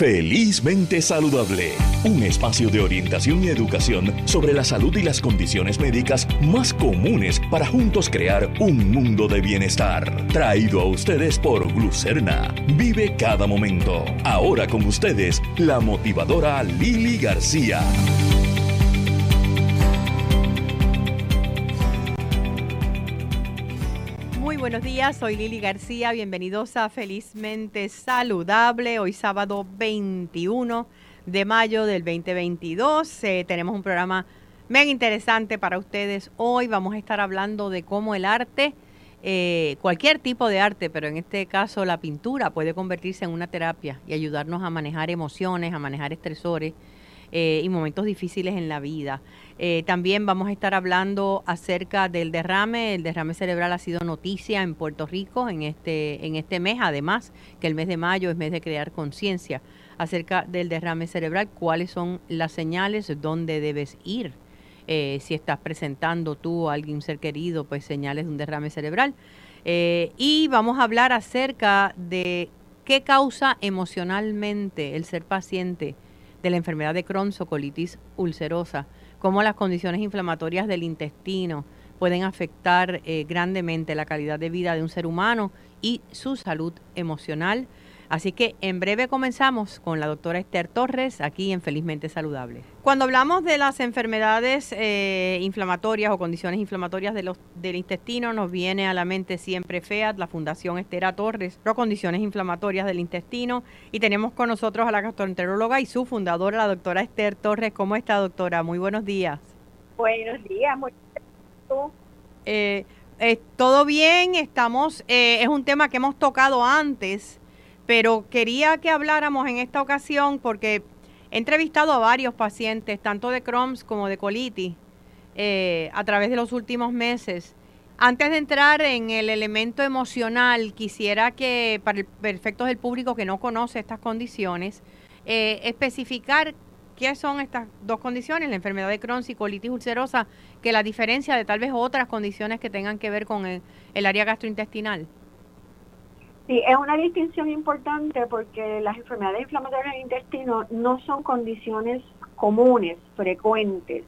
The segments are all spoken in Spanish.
Felizmente Saludable, un espacio de orientación y educación sobre la salud y las condiciones médicas más comunes para juntos crear un mundo de bienestar. Traído a ustedes por Glucerna. Vive cada momento. Ahora con ustedes, la motivadora Lili García. Buenos días, soy Lili García, bienvenidos a Felizmente Saludable, hoy sábado 21 de mayo del 2022. Eh, tenemos un programa mega interesante para ustedes. Hoy vamos a estar hablando de cómo el arte, eh, cualquier tipo de arte, pero en este caso la pintura, puede convertirse en una terapia y ayudarnos a manejar emociones, a manejar estresores eh, y momentos difíciles en la vida. Eh, también vamos a estar hablando acerca del derrame. El derrame cerebral ha sido noticia en Puerto Rico en este, en este mes, además que el mes de mayo es mes de crear conciencia acerca del derrame cerebral, cuáles son las señales, dónde debes ir. Eh, si estás presentando tú a alguien ser querido, pues señales de un derrame cerebral. y vamos a hablar acerca de qué causa emocionalmente el ser paciente de la enfermedad de Crohn colitis ulcerosa, cómo las condiciones inflamatorias del intestino pueden afectar eh, grandemente la calidad de vida de un ser humano y su salud emocional. Así que en breve comenzamos con la doctora Esther Torres aquí en Felizmente Saludable. Cuando hablamos de las enfermedades eh, inflamatorias o condiciones inflamatorias de los, del intestino, nos viene a la mente siempre FEAT, la Fundación Estera Torres, las condiciones inflamatorias del intestino. Y tenemos con nosotros a la gastroenteróloga y su fundadora, la doctora Esther Torres. ¿Cómo está, doctora? Muy buenos días. Buenos días, muy eh, eh, todo bien, estamos, es un tema que hemos tocado antes pero quería que habláramos en esta ocasión porque he entrevistado a varios pacientes, tanto de Crohn's como de colitis, eh, a través de los últimos meses. Antes de entrar en el elemento emocional, quisiera que, para el perfecto del público que no conoce estas condiciones, eh, especificar qué son estas dos condiciones, la enfermedad de Crohn y colitis ulcerosa, que la diferencia de tal vez otras condiciones que tengan que ver con el área gastrointestinal. Sí, es una distinción importante porque las enfermedades inflamatorias del intestino no son condiciones comunes, frecuentes,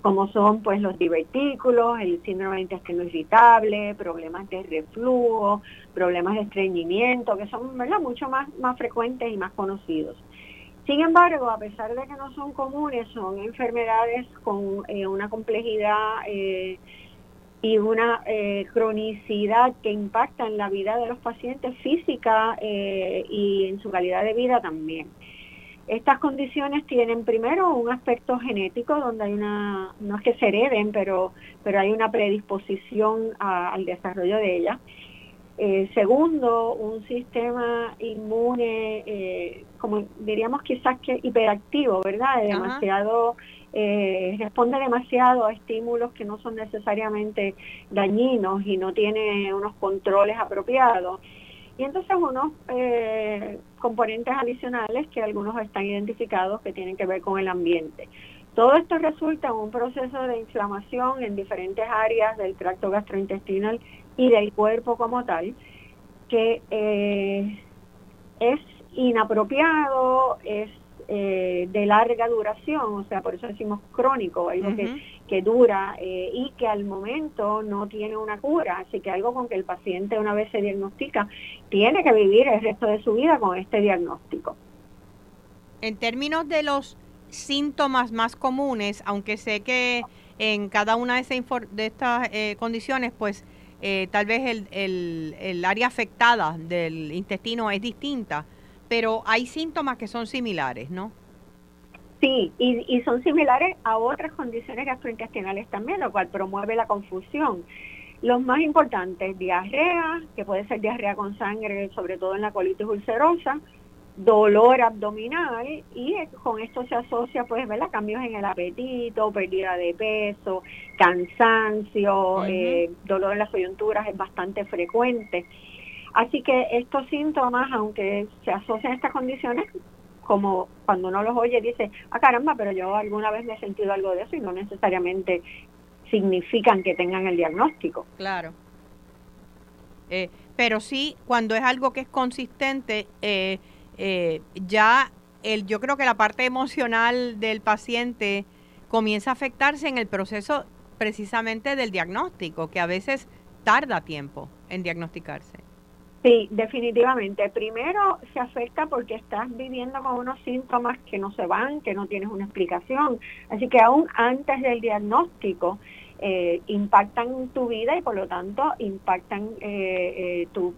como son pues los divertículos, el síndrome de intestino irritable, problemas de reflujo, problemas de estreñimiento, que son ¿verdad? mucho más, más frecuentes y más conocidos. Sin embargo, a pesar de que no son comunes, son enfermedades con eh, una complejidad eh, y una eh, cronicidad que impacta en la vida de los pacientes física eh, y en su calidad de vida también. Estas condiciones tienen primero un aspecto genético donde hay una, no es que se hereden, pero, pero hay una predisposición al desarrollo de ellas. Eh, segundo, un sistema inmune, como diríamos quizás que hiperactivo, ¿verdad? Demasiado eh, responde demasiado a estímulos que no son necesariamente dañinos y no tiene unos controles apropiados. Y entonces unos eh, componentes adicionales que algunos están identificados que tienen que ver con el ambiente. Todo esto resulta en un proceso de inflamación en diferentes áreas del tracto gastrointestinal y del cuerpo como tal, que eh, es inapropiado, es eh, de larga duración, o sea, por eso decimos crónico, algo que, dura eh, y que al momento no tiene una cura, así que algo con que el paciente una vez se diagnostica tiene que vivir el resto de su vida con este diagnóstico. En términos de los síntomas más comunes, aunque sé que en cada una de, de estas eh, condiciones, pues tal vez el, el, el área afectada del intestino es distinta, pero hay síntomas que son similares, ¿no? Sí, y, son similares a otras condiciones gastrointestinales también, lo cual promueve la confusión. Los más importantes, diarrea, que puede ser diarrea con sangre, sobre todo en la colitis ulcerosa, dolor abdominal y con esto se asocia pues ¿verdad? cambios en el apetito, pérdida de peso, cansancio, eh, dolor en las coyunturas es bastante frecuente. Así que estos síntomas, aunque se asocian a estas condiciones, como cuando uno los oye dice, ah caramba, pero yo alguna vez me he sentido algo de eso y no necesariamente significan que tengan el diagnóstico. Claro. Eh, pero sí, cuando es algo que es consistente, eh, eh, ya el, yo creo que la parte emocional del paciente comienza a afectarse en el proceso precisamente del diagnóstico, que a veces tarda tiempo en diagnosticarse. Sí, definitivamente. Primero se afecta porque estás viviendo con unos síntomas que no se van, que no tienes una explicación. Así que aún antes del diagnóstico eh, impactan tu vida y por lo tanto impactan eh, eh, tu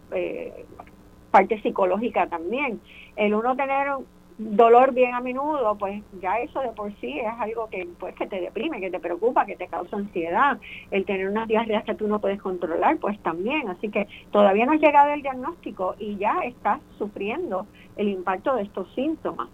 parte psicológica también. El uno tener dolor bien a menudo, pues ya eso de por sí es algo que pues que te deprime, que te preocupa, que te causa ansiedad. El tener unas diarreas que tú no puedes controlar, pues también. Así que todavía no has llegado el diagnóstico y ya estás sufriendo el impacto de estos síntomas.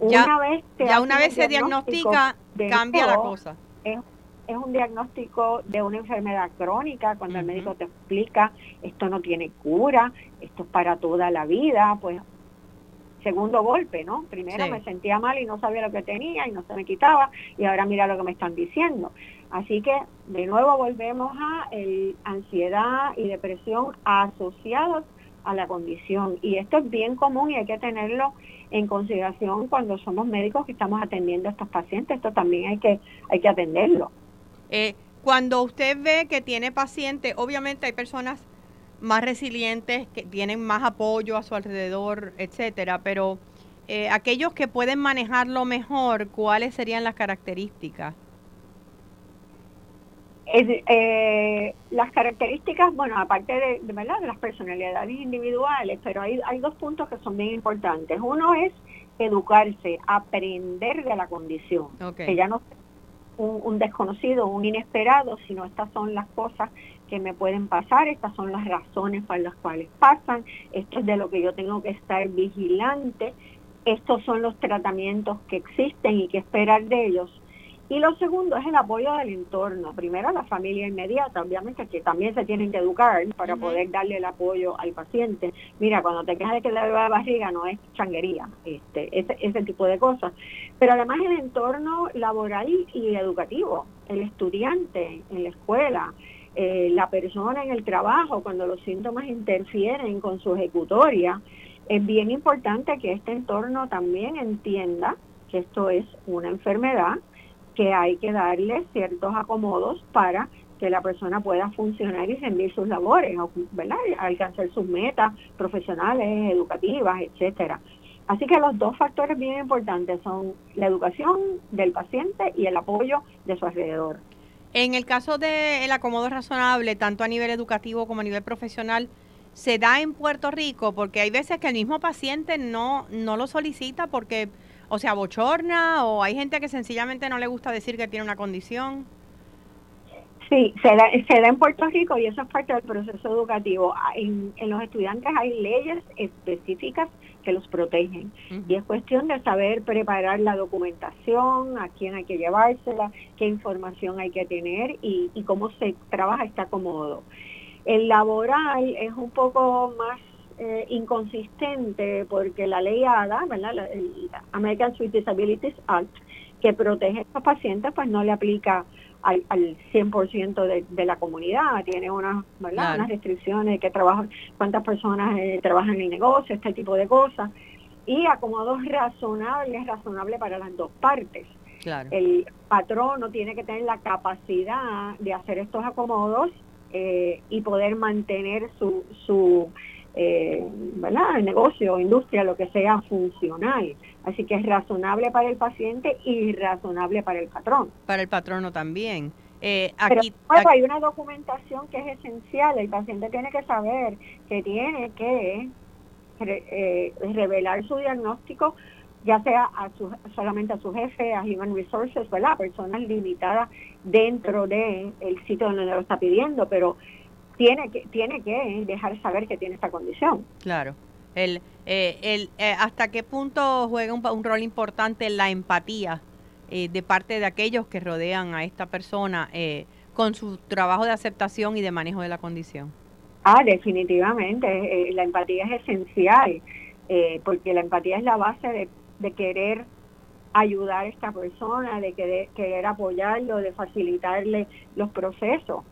Una vez ya una vez se diagnostica, cambia la cosa. Es, es un diagnóstico de una enfermedad crónica, cuando el médico te explica, esto no tiene cura, esto es para toda la vida, pues segundo golpe, ¿no? Primero me sentía mal y no sabía lo que tenía y no se me quitaba y ahora mira lo que me están diciendo. Así que de nuevo volvemos a el ansiedad y depresión asociados a la condición y esto es bien común y hay que tenerlo en consideración cuando somos médicos que estamos atendiendo a estos pacientes. Esto también hay que hay que atenderlo. Eh, cuando usted ve que tiene pacientes, obviamente hay personas más resilientes, que tienen más apoyo a su alrededor, etcétera, pero eh, aquellos que pueden manejarlo mejor, ¿cuáles serían las características? Eh, las características, bueno, aparte de, de, ¿verdad? de las personalidades individuales, pero hay, hay dos puntos que son bien importantes. Uno es educarse, aprender de la condición, que ya no un, un desconocido, un inesperado, sino estas son las cosas que me pueden pasar, estas son las razones para las cuales pasan, esto es de lo que yo tengo que estar vigilante, estos son los tratamientos que existen y que esperar de ellos. Y lo segundo es el apoyo del entorno. Primero la familia inmediata, obviamente que también se tienen que educar para poder darle el apoyo al paciente. Mira, cuando te quejas de que le duele la barriga no es changuería, este, ese, ese tipo de cosas. Pero además el entorno laboral y educativo, el estudiante en la escuela, eh, la persona en el trabajo, cuando los síntomas interfieren con su ejecutoria, es bien importante que este entorno también entienda que esto es una enfermedad, que hay que darle ciertos acomodos para que la persona pueda funcionar y rendir sus labores, ¿verdad? alcanzar sus metas profesionales, educativas, etcétera. Así que los dos factores bien importantes son la educación del paciente y el apoyo de su alrededor. En el caso del acomodo razonable, tanto a nivel educativo como a nivel profesional, se da en Puerto Rico porque hay veces que el mismo paciente no, no lo solicita porque o sea bochorna o hay gente que sencillamente no le gusta decir que tiene una condición. Sí, se da, se da en Puerto Rico y eso es parte del proceso educativo. En, en los estudiantes hay leyes específicas que los protegen. Y es cuestión de saber preparar la documentación, a quién hay que llevársela, qué información hay que tener y, cómo se trabaja está cómodo. El laboral es un poco más eh, inconsistente porque la ley ADA, ¿verdad? La, el American Suite Disabilities Act, que protege a estos pacientes, pues no le aplica al, al 100% de, de la comunidad, tiene unas, ¿verdad? unas restricciones de que trabajan, cuántas personas eh, trabajan en el negocio, este tipo de cosas, y acomodos razonables, razonable para las dos partes. El patrón no tiene que tener la capacidad de hacer estos acomodos eh, y poder mantener su, su eh, ¿verdad? el negocio, industria, lo que sea funcional. Así que es razonable para el paciente y razonable para el patrón. Para el patrono también. Eh, aquí, Pero, hay una documentación que es esencial. El paciente tiene que saber que tiene que eh, revelar su diagnóstico, ya sea a su, solamente a su jefe, a Human Resources, ¿verdad? Personas limitadas dentro del el sitio donde lo está pidiendo, pero tiene que, tiene que dejar saber que tiene esta condición. Claro. El, eh, el, eh, ¿Hasta qué punto juega un, rol importante la empatía eh, de parte de aquellos que rodean a esta persona con su trabajo de aceptación y de manejo de la condición? Ah, definitivamente. la empatía es esencial, porque la empatía es la base de, de querer ayudar a esta persona, de querer, querer apoyarlo, de facilitarle los procesos.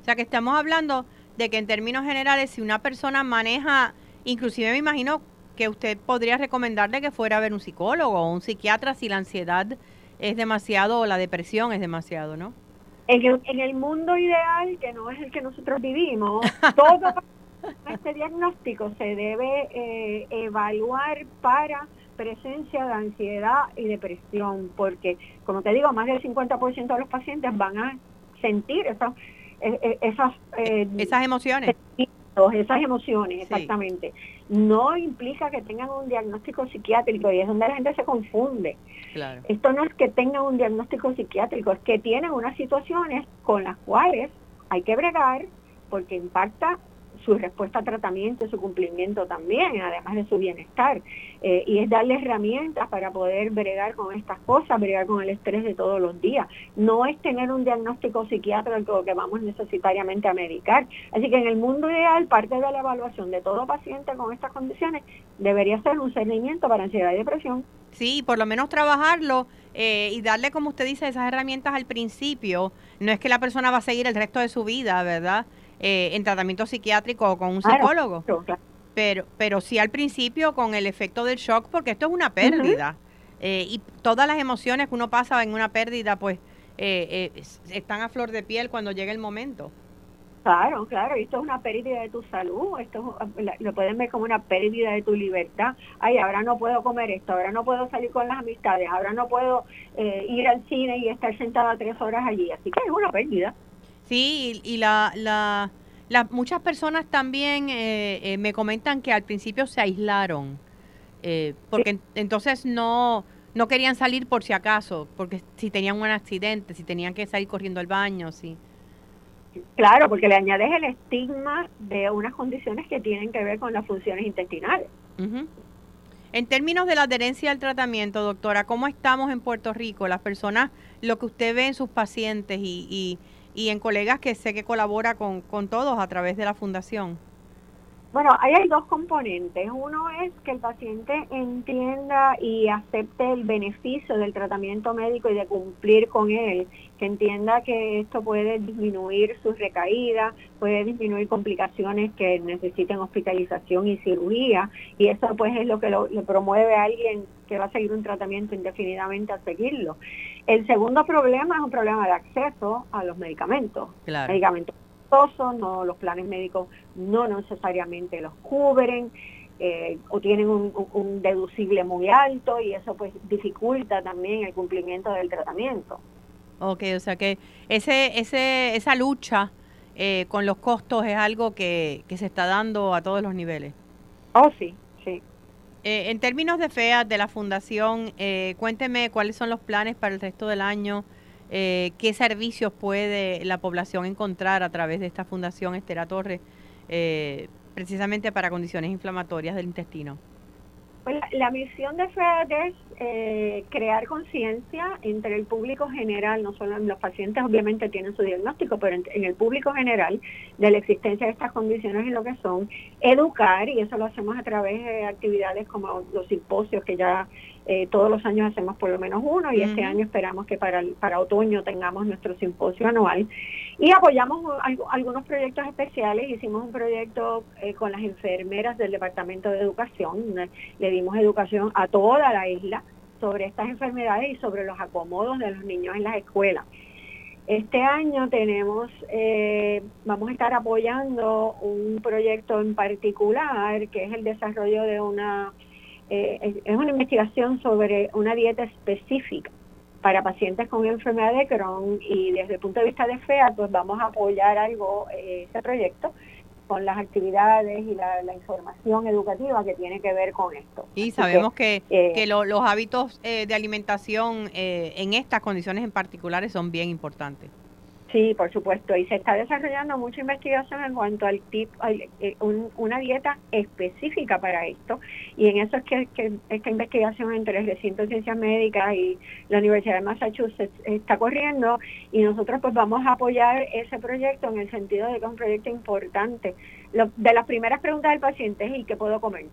O sea que estamos hablando de que en términos generales, si una persona maneja, inclusive me imagino que usted podría recomendarle que fuera a ver un psicólogo o un psiquiatra si la ansiedad es demasiado o la depresión es demasiado, ¿no? En el, en el mundo ideal, que no es el que nosotros vivimos, todo este diagnóstico se debe eh, evaluar para presencia de ansiedad y depresión, porque, como te digo, más del 50% de los pacientes van a sentir esas, eh, esas, esas emociones. Esas emociones, exactamente. No implica que tengan un diagnóstico psiquiátrico y es donde la gente se confunde. Esto no es que tengan un diagnóstico psiquiátrico, es que tienen unas situaciones con las cuales hay que bregar porque impacta su respuesta a tratamiento, su cumplimiento también, además de su bienestar. Eh, y es darle herramientas para poder bregar con estas cosas, bregar con el estrés de todos los días. No es tener un diagnóstico psiquiátrico que vamos necesariamente a medicar. Así que en el mundo ideal, parte de la evaluación de todo paciente con estas condiciones debería ser un seguimiento para ansiedad y depresión. Sí, por lo menos trabajarlo eh, y darle, como usted dice, esas herramientas al principio. No es que la persona va a seguir el resto de su vida, ¿verdad? Eh, en tratamiento psiquiátrico o con un psicólogo. Pero, pero sí al principio con el efecto del shock, porque esto es una pérdida. Eh, y todas las emociones que uno pasa en una pérdida, pues eh, están a flor de piel cuando llega el momento. Claro, claro, esto es una pérdida de tu salud, esto lo pueden ver como una pérdida de tu libertad. Ay, ahora no puedo comer esto, ahora no puedo salir con las amistades, ahora no puedo ir al cine y estar sentada tres horas allí. Así que es una pérdida. Sí, y, la, la, muchas personas también eh, eh, me comentan que al principio se aislaron, eh, porque entonces no, no querían salir por si acaso, porque si tenían un accidente, si tenían que salir corriendo al baño, sí. Claro, porque le añades el estigma de unas condiciones que tienen que ver con las funciones intestinales. En términos de la adherencia al tratamiento, doctora, ¿cómo estamos en Puerto Rico? Las personas, lo que usted ve en sus pacientes y y en colegas que sé que colabora con, con todos a través de la fundación? Bueno, ahí hay dos componentes. Uno es que el paciente entienda y acepte el beneficio del tratamiento médico y de cumplir con él, que entienda que esto puede disminuir sus recaídas, puede disminuir complicaciones que necesiten hospitalización y cirugía, y eso pues es lo que lo, le promueve a alguien que va a seguir un tratamiento indefinidamente a seguirlo. El segundo problema es un problema de acceso a los medicamentos. Medicamentos costosos, no, los planes médicos no necesariamente los cubren. Eh, o tienen un, deducible muy alto y eso pues dificulta también el cumplimiento del tratamiento. Ok, o sea que ese, ese, esa lucha eh, con los costos es algo que, que se está dando a todos los niveles. Oh, sí, eh, en términos de FEA, de la fundación, eh, cuénteme cuáles son los planes para el resto del año, eh, qué servicios puede la población encontrar a través de esta fundación Estera Torres, precisamente para condiciones inflamatorias del intestino. Pues la, misión de FEAD es eh, crear conciencia entre el público general, no solo los pacientes obviamente tienen su diagnóstico, pero en, el público general de la existencia de estas condiciones y lo que son, educar, y eso lo hacemos a través de actividades como los simposios que ya eh, todos los años hacemos por lo menos uno y este año esperamos que para, para otoño tengamos nuestro simposio anual. Y apoyamos algunos proyectos especiales. Hicimos un proyecto eh, con las enfermeras del Departamento de Educación. Le dimos educación a toda la isla sobre estas enfermedades y sobre los acomodos de los niños en las escuelas. Este año tenemos, eh, vamos a estar apoyando un proyecto en particular que es el desarrollo de una eh, es una investigación sobre una dieta específica para pacientes con enfermedad de Crohn y desde el punto de vista de FEA, pues vamos a apoyar algo, eh, ese proyecto con las actividades y la, información educativa que tiene que ver con esto. Y sabemos que, eh, que los hábitos de alimentación en estas condiciones en particulares son bien importantes. Sí, por supuesto. Y se está desarrollando mucha investigación en cuanto al tipo, eh, una dieta específica para esto. Y en eso es que, esta investigación entre el recinto de ciencias médicas y la Universidad de Massachusetts está corriendo. Y nosotros pues vamos a apoyar ese proyecto en el sentido de que es un proyecto importante. de las primeras preguntas del paciente es ¿y qué puedo comer?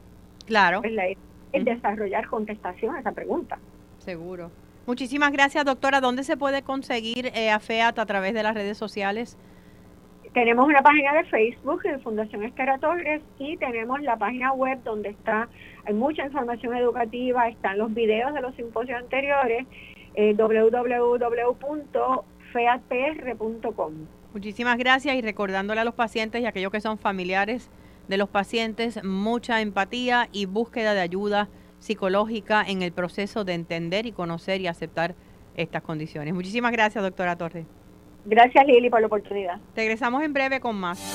Claro. Es, desarrollar contestación a esa pregunta. Seguro. Muchísimas gracias, doctora. ¿Dónde se puede conseguir eh, a FEAT a través de las redes sociales? tenemos una página de Facebook de Fundación Escara Torres y tenemos la página web donde está, hay mucha información educativa, están los videos de los simposios anteriores, eh, www.featpr.com. Muchísimas gracias y recordándole a los pacientes y a aquellos que son familiares de los pacientes mucha empatía y búsqueda de ayuda psicológica en el proceso de entender y conocer y aceptar estas condiciones. Muchísimas gracias, doctora Torres. Gracias, Lili, por la oportunidad. Regresamos en breve con más.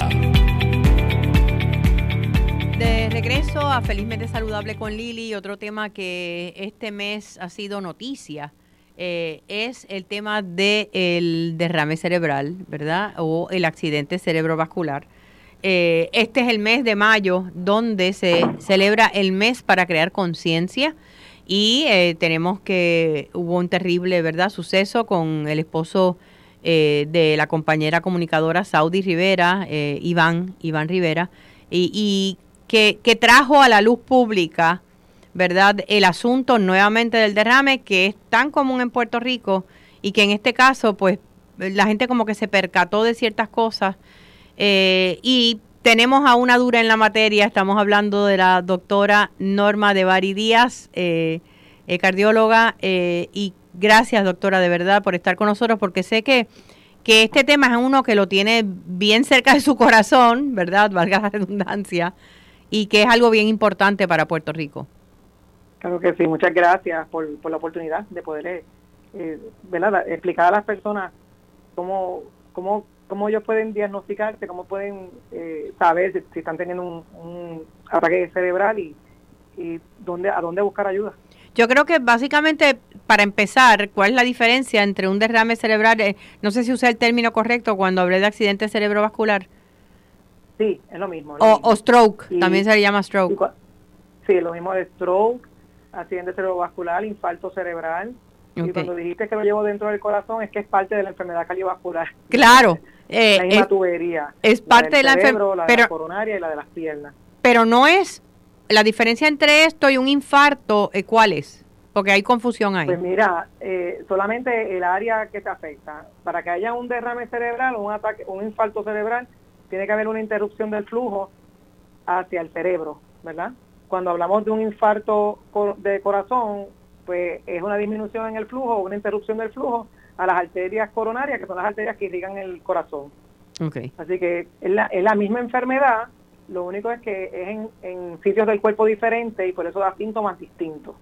De regreso a Felizmente Saludable con Lili, otro tema que este mes ha sido noticia eh, es el tema del derrame cerebral, ¿verdad? O el accidente cerebrovascular. Eh, este es el mes de mayo donde se celebra el mes para crear conciencia y eh, tenemos que hubo un terrible, ¿verdad? Suceso con el esposo eh, de la compañera comunicadora Saudi Rivera, eh, Iván, Iván Rivera, y, que, que, trajo a la luz pública, ¿verdad?, el asunto nuevamente del derrame que es tan común en Puerto Rico y que en este caso, pues, la gente como que se percató de ciertas cosas eh, y tenemos a una dura en la materia, estamos hablando de la doctora Norma de Bari Díaz, cardióloga, y Gracias, doctora, de verdad, por estar con nosotros, porque sé que, que este tema es uno que lo tiene bien cerca de su corazón, ¿verdad? Valga la redundancia, y que es algo bien importante para Puerto Rico. Claro que sí, muchas gracias por, por la oportunidad de poder eh, ¿verdad? explicar a las personas cómo, cómo, cómo ellos pueden diagnosticarse, cómo pueden eh, saber si, están teniendo un, un ataque cerebral y, y dónde, a dónde buscar ayuda. Yo creo que básicamente, para empezar, ¿cuál es la diferencia entre un derrame cerebral? Eh, no sé si usé el término correcto cuando hablé de accidente cerebrovascular. Sí, es lo mismo. o, stroke, también se le llama stroke. sí, lo mismo de stroke, accidente cerebrovascular, infarto cerebral. Y cuando dijiste que lo llevo dentro del corazón, es que es parte de la enfermedad cardiovascular. Claro. Eh, la misma tubería. Es parte de la enfermedad. La, la coronaria y la de las piernas. Pero no es la diferencia entre esto y un infarto, eh, ¿cuál es? Porque hay confusión ahí. Pues mira, eh, solamente el área que te afecta. Para que haya un derrame cerebral o un ataque, un infarto cerebral, tiene que haber una interrupción del flujo hacia el cerebro, ¿verdad? Cuando hablamos de un infarto de corazón, pues es una disminución en el flujo o una interrupción del flujo a las arterias coronarias, que son las arterias que irrigan el corazón. Okay. Así que es la, es la misma enfermedad, lo único es que es en, sitios del cuerpo diferentes y por eso da síntomas distintos.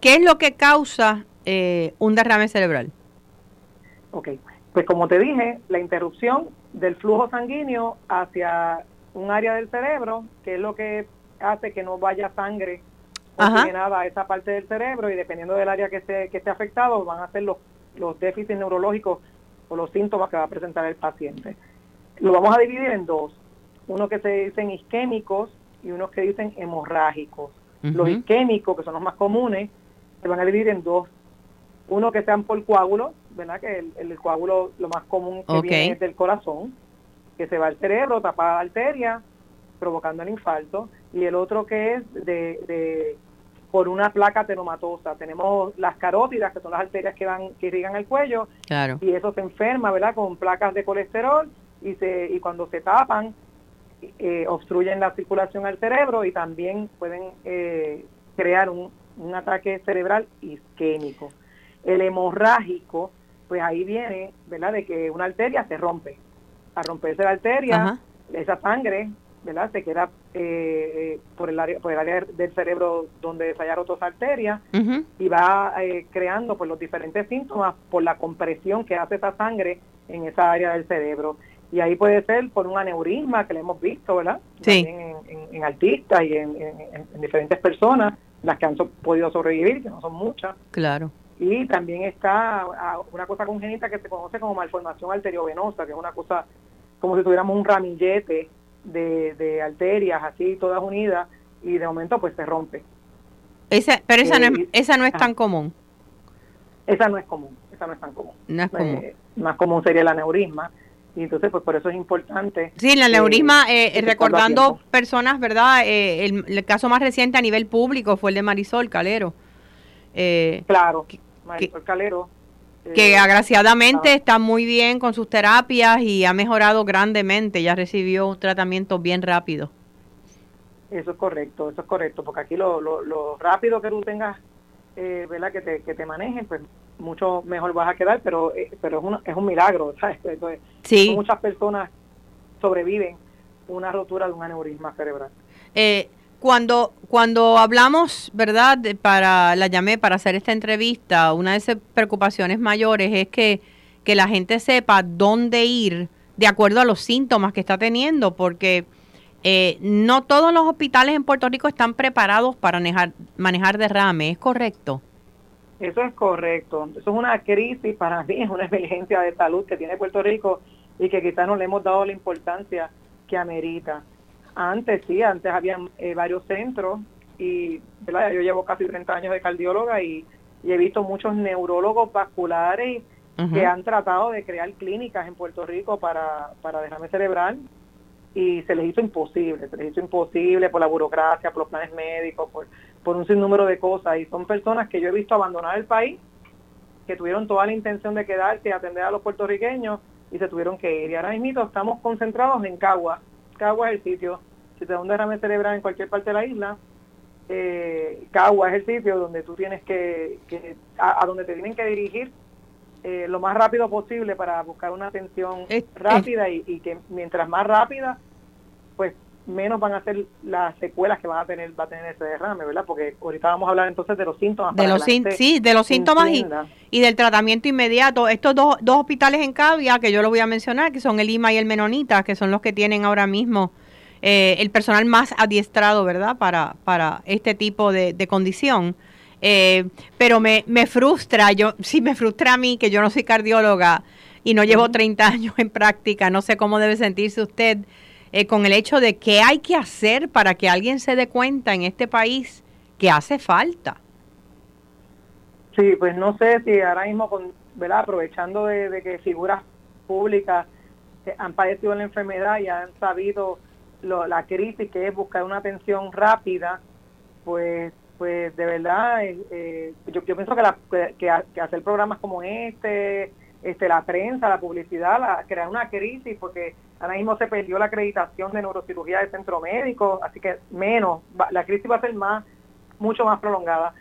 ¿Qué es lo que causa eh, un derrame cerebral? Ok, pues como te dije, la interrupción del flujo sanguíneo hacia un área del cerebro, que es lo que hace que no vaya sangre oxigenada a esa parte del cerebro y dependiendo del área que esté, que esté afectado van a ser los, los déficits neurológicos o los síntomas que va a presentar el paciente. Lo vamos a dividir en dos uno que se dicen isquémicos y unos que dicen hemorrágicos. Los isquémicos, que son los más comunes, se van a dividir en dos. Uno que sean por coágulos, ¿verdad? Que el, coágulo lo más común que viene es del corazón, que se va al cerebro, tapa la arteria, provocando el infarto. Y el otro que es de, de por una placa tenomatosa. Tenemos las carótidas, que son las arterias que van que irrigan el cuello, claro. y eso se enferma, ¿verdad? Con placas de colesterol y se y cuando se tapan eh, obstruyen la circulación al cerebro y también pueden eh, crear un, ataque cerebral isquémico. El hemorrágico, pues ahí viene, ¿verdad?, de que una arteria se rompe. Al romperse la arteria, esa sangre, ¿verdad?, se queda eh, por, el área, por el área del cerebro donde se hallaron otras arterias y va creando pues, los diferentes síntomas por la compresión que hace esa sangre en esa área del cerebro. Y ahí puede ser por un aneurisma que le hemos visto, ¿verdad? Sí. en, en, artistas y en, diferentes personas, las que han podido sobrevivir, que no son muchas. Claro. Y también está una cosa congénita que se conoce como malformación arteriovenosa, que es una cosa como si tuviéramos un ramillete de, de arterias así, todas unidas, y de momento pues se rompe. Esa, pero esa, no es, eh, esa no es tan común. Esa no es común, esa no es tan común. No es común. Eh, más común sería el aneurisma y entonces pues por eso es importante. Sí, el aneurisma, eh, eh recordando personas, ¿verdad? Eh, el, caso más reciente a nivel público fue el de Marisol Calero. Claro, Marisol Calero, que agraciadamente está muy bien con sus terapias y ha mejorado grandemente, ya recibió un tratamiento bien rápido. Eso es correcto, eso es correcto, porque aquí lo, lo, rápido que tú tengas, eh, ¿verdad? Que te, que te manejen, pues mucho mejor vas a quedar, pero eh, pero es, un, es un milagro, ¿sabes? sí. Muchas personas sobreviven una rotura de un aneurisma cerebral. Eh, cuando, cuando hablamos, ¿verdad? Para, la llamé para hacer esta entrevista, una de esas preocupaciones mayores es que, que la gente sepa dónde ir de acuerdo a los síntomas que está teniendo, porque eh, no todos los hospitales en Puerto Rico están preparados para manejar, manejar derrame, ¿es correcto? Eso es correcto. Eso es una crisis, para mí es una emergencia de salud que tiene Puerto Rico y que quizás no le hemos dado la importancia que amerita. Antes sí, antes había eh, varios centros y ¿verdad? yo llevo casi 30 años de cardióloga y, he visto muchos neurólogos vasculares que han tratado de crear clínicas en Puerto Rico para, para derrame cerebral y se les hizo imposible, se les hizo imposible por la burocracia, por los planes médicos, por, por un sinnúmero de cosas y son personas que yo he visto abandonar el país, que tuvieron toda la intención de quedarse y atender a los puertorriqueños y se tuvieron que ir. Y ahora mismo estamos concentrados en Cagua. Cagua es el sitio si te da un derrame cerebral en cualquier parte de la isla, eh, Cagua es el sitio donde tú tienes que, a, donde te tienen que dirigir eh, lo más rápido posible para buscar una atención rápida y, que mientras más rápida, pues menos van a ser las secuelas que van a tener va a tener ese derrame, ¿verdad? Porque ahorita vamos a hablar entonces de los síntomas. De los sí, de los síntomas y, y, del tratamiento inmediato. Estos dos, dos hospitales en Cavia, que yo lo voy a mencionar, que son el IMA y el Menonita, que son los que tienen ahora mismo eh, el personal más adiestrado, ¿verdad?, para, para este tipo de, condición. Eh, pero me, me frustra, yo sí me frustra a mí que yo no soy cardióloga y no llevo 30 años en práctica, no sé cómo debe sentirse usted eh, con el hecho de que hay que hacer para que alguien se dé cuenta en este país que hace falta. Sí, pues no sé si ahora mismo, con, ¿verdad? aprovechando de, que figuras públicas han padecido la enfermedad y han sabido la crisis que es buscar una atención rápida, pues pues de verdad eh, eh, yo, yo, pienso que, la, que, hacer programas como este, este la prensa, la publicidad, la, crear una crisis, porque ahora mismo se perdió la acreditación de neurocirugía del centro médico, así que menos, la crisis va a ser más, mucho más prolongada.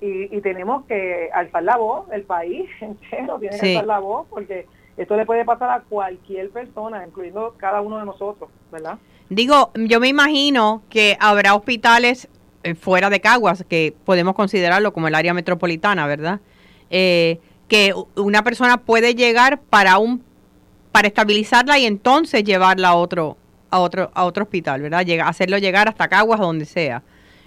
Y, y tenemos que alzar la voz, el país entero tiene que alzar la voz, porque esto le puede pasar a cualquier persona, incluyendo cada uno de nosotros, ¿verdad? Digo, yo me imagino que habrá hospitales eh, fuera de Caguas, que podemos considerarlo como el área metropolitana, ¿verdad? Eh, que una persona puede llegar para un para estabilizarla y entonces llevarla a otro a otro a otro hospital, ¿verdad? Llega, hacerlo llegar hasta Caguas, donde sea.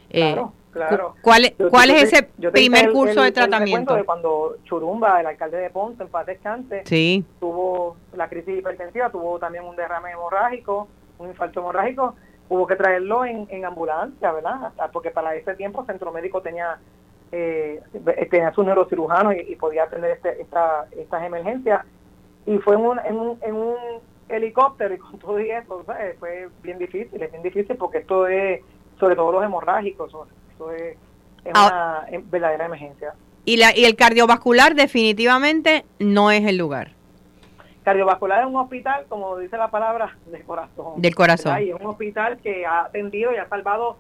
Eh, claro, claro. ¿Cuál, cuál es ese primer curso de tratamiento? de cuando Churumba, el alcalde de Ponce, en paz descanse, sí. tuvo la crisis hipertensiva, tuvo también un derrame hemorrágico un infarto hemorrágico, hubo que traerlo en, en ambulancia, ¿verdad? Porque para ese tiempo el centro médico tenía eh, tenía su neurocirujano y, podía atender este, esta, estas emergencias. Y fue en un, en un, en un helicóptero y con todo eso, fue bien difícil, es bien difícil porque esto es, sobre todo los hemorrágicos, esto es, una verdadera emergencia. Y, la, y el cardiovascular definitivamente no es el lugar. Cardiovascular es un hospital, como dice la palabra, del corazón. Del corazón. Y es un hospital que ha atendido y ha salvado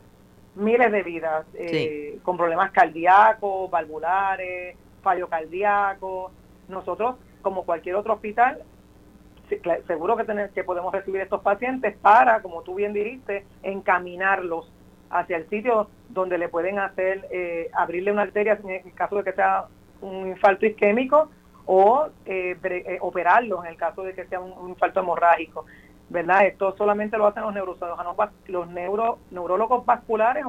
miles de vidas eh, con problemas cardíacos, valvulares, fallo cardíaco. Nosotros, como cualquier otro hospital, seguro que, tener, que podemos recibir estos pacientes para, como tú bien dijiste, encaminarlos hacia el sitio donde le pueden hacer, eh, abrirle una arteria en el caso de que sea un infarto isquémico o eh, eh, operarlos en el caso de que sea un, infarto hemorrágico. ¿Verdad? Esto solamente lo hacen los neurocirujanos, los neuro, neurólogos vasculares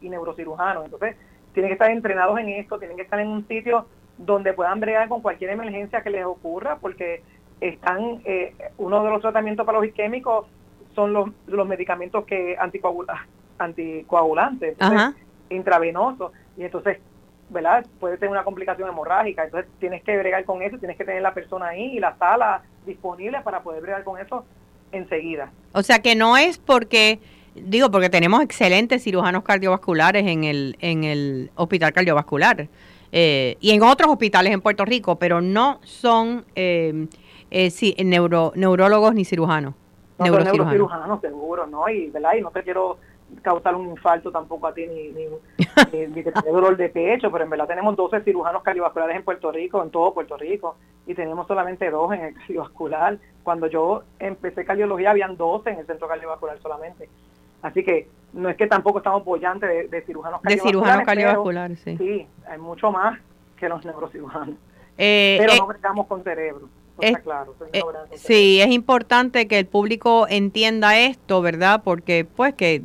y, neurocirujanos. Entonces, tienen que estar entrenados en esto, tienen que estar en un sitio donde puedan bregar con cualquier emergencia que les ocurra, porque están, eh, uno de los tratamientos para los isquémicos son los, los medicamentos que anticoagulantes, intravenosos, y entonces ¿verdad? Puede tener una complicación hemorrágica, entonces tienes que bregar con eso, tienes que tener la persona ahí y la sala disponible para poder bregar con eso enseguida. O sea que no es porque, digo, porque tenemos excelentes cirujanos cardiovasculares en el, en el hospital cardiovascular. eh, y en otros hospitales en Puerto Rico, pero no son eh, eh, sí, neuro, neurólogos ni cirujanos. No son neurocirujanos, seguro, ¿no? Y, ¿verdad? y no te quiero causar un infarto tampoco a ti ni, ni, ni, dolor de pecho, pero en verdad tenemos 12 cirujanos cardiovasculares en Puerto Rico, en todo Puerto Rico, y tenemos solamente dos en el cardiovascular. Cuando yo empecé cardiología habían 12 en el centro cardiovascular solamente. Así que no es que tampoco estamos bollantes de, de cirujanos cardiovasculares. De cirujanos cardiovasculares, sí. Sí, hay mucho más que los neurocirujanos. Eh, pero eh, no bregamos con cerebro. Es, claro, eh, sí, es importante que el público entienda esto, ¿verdad? Porque pues que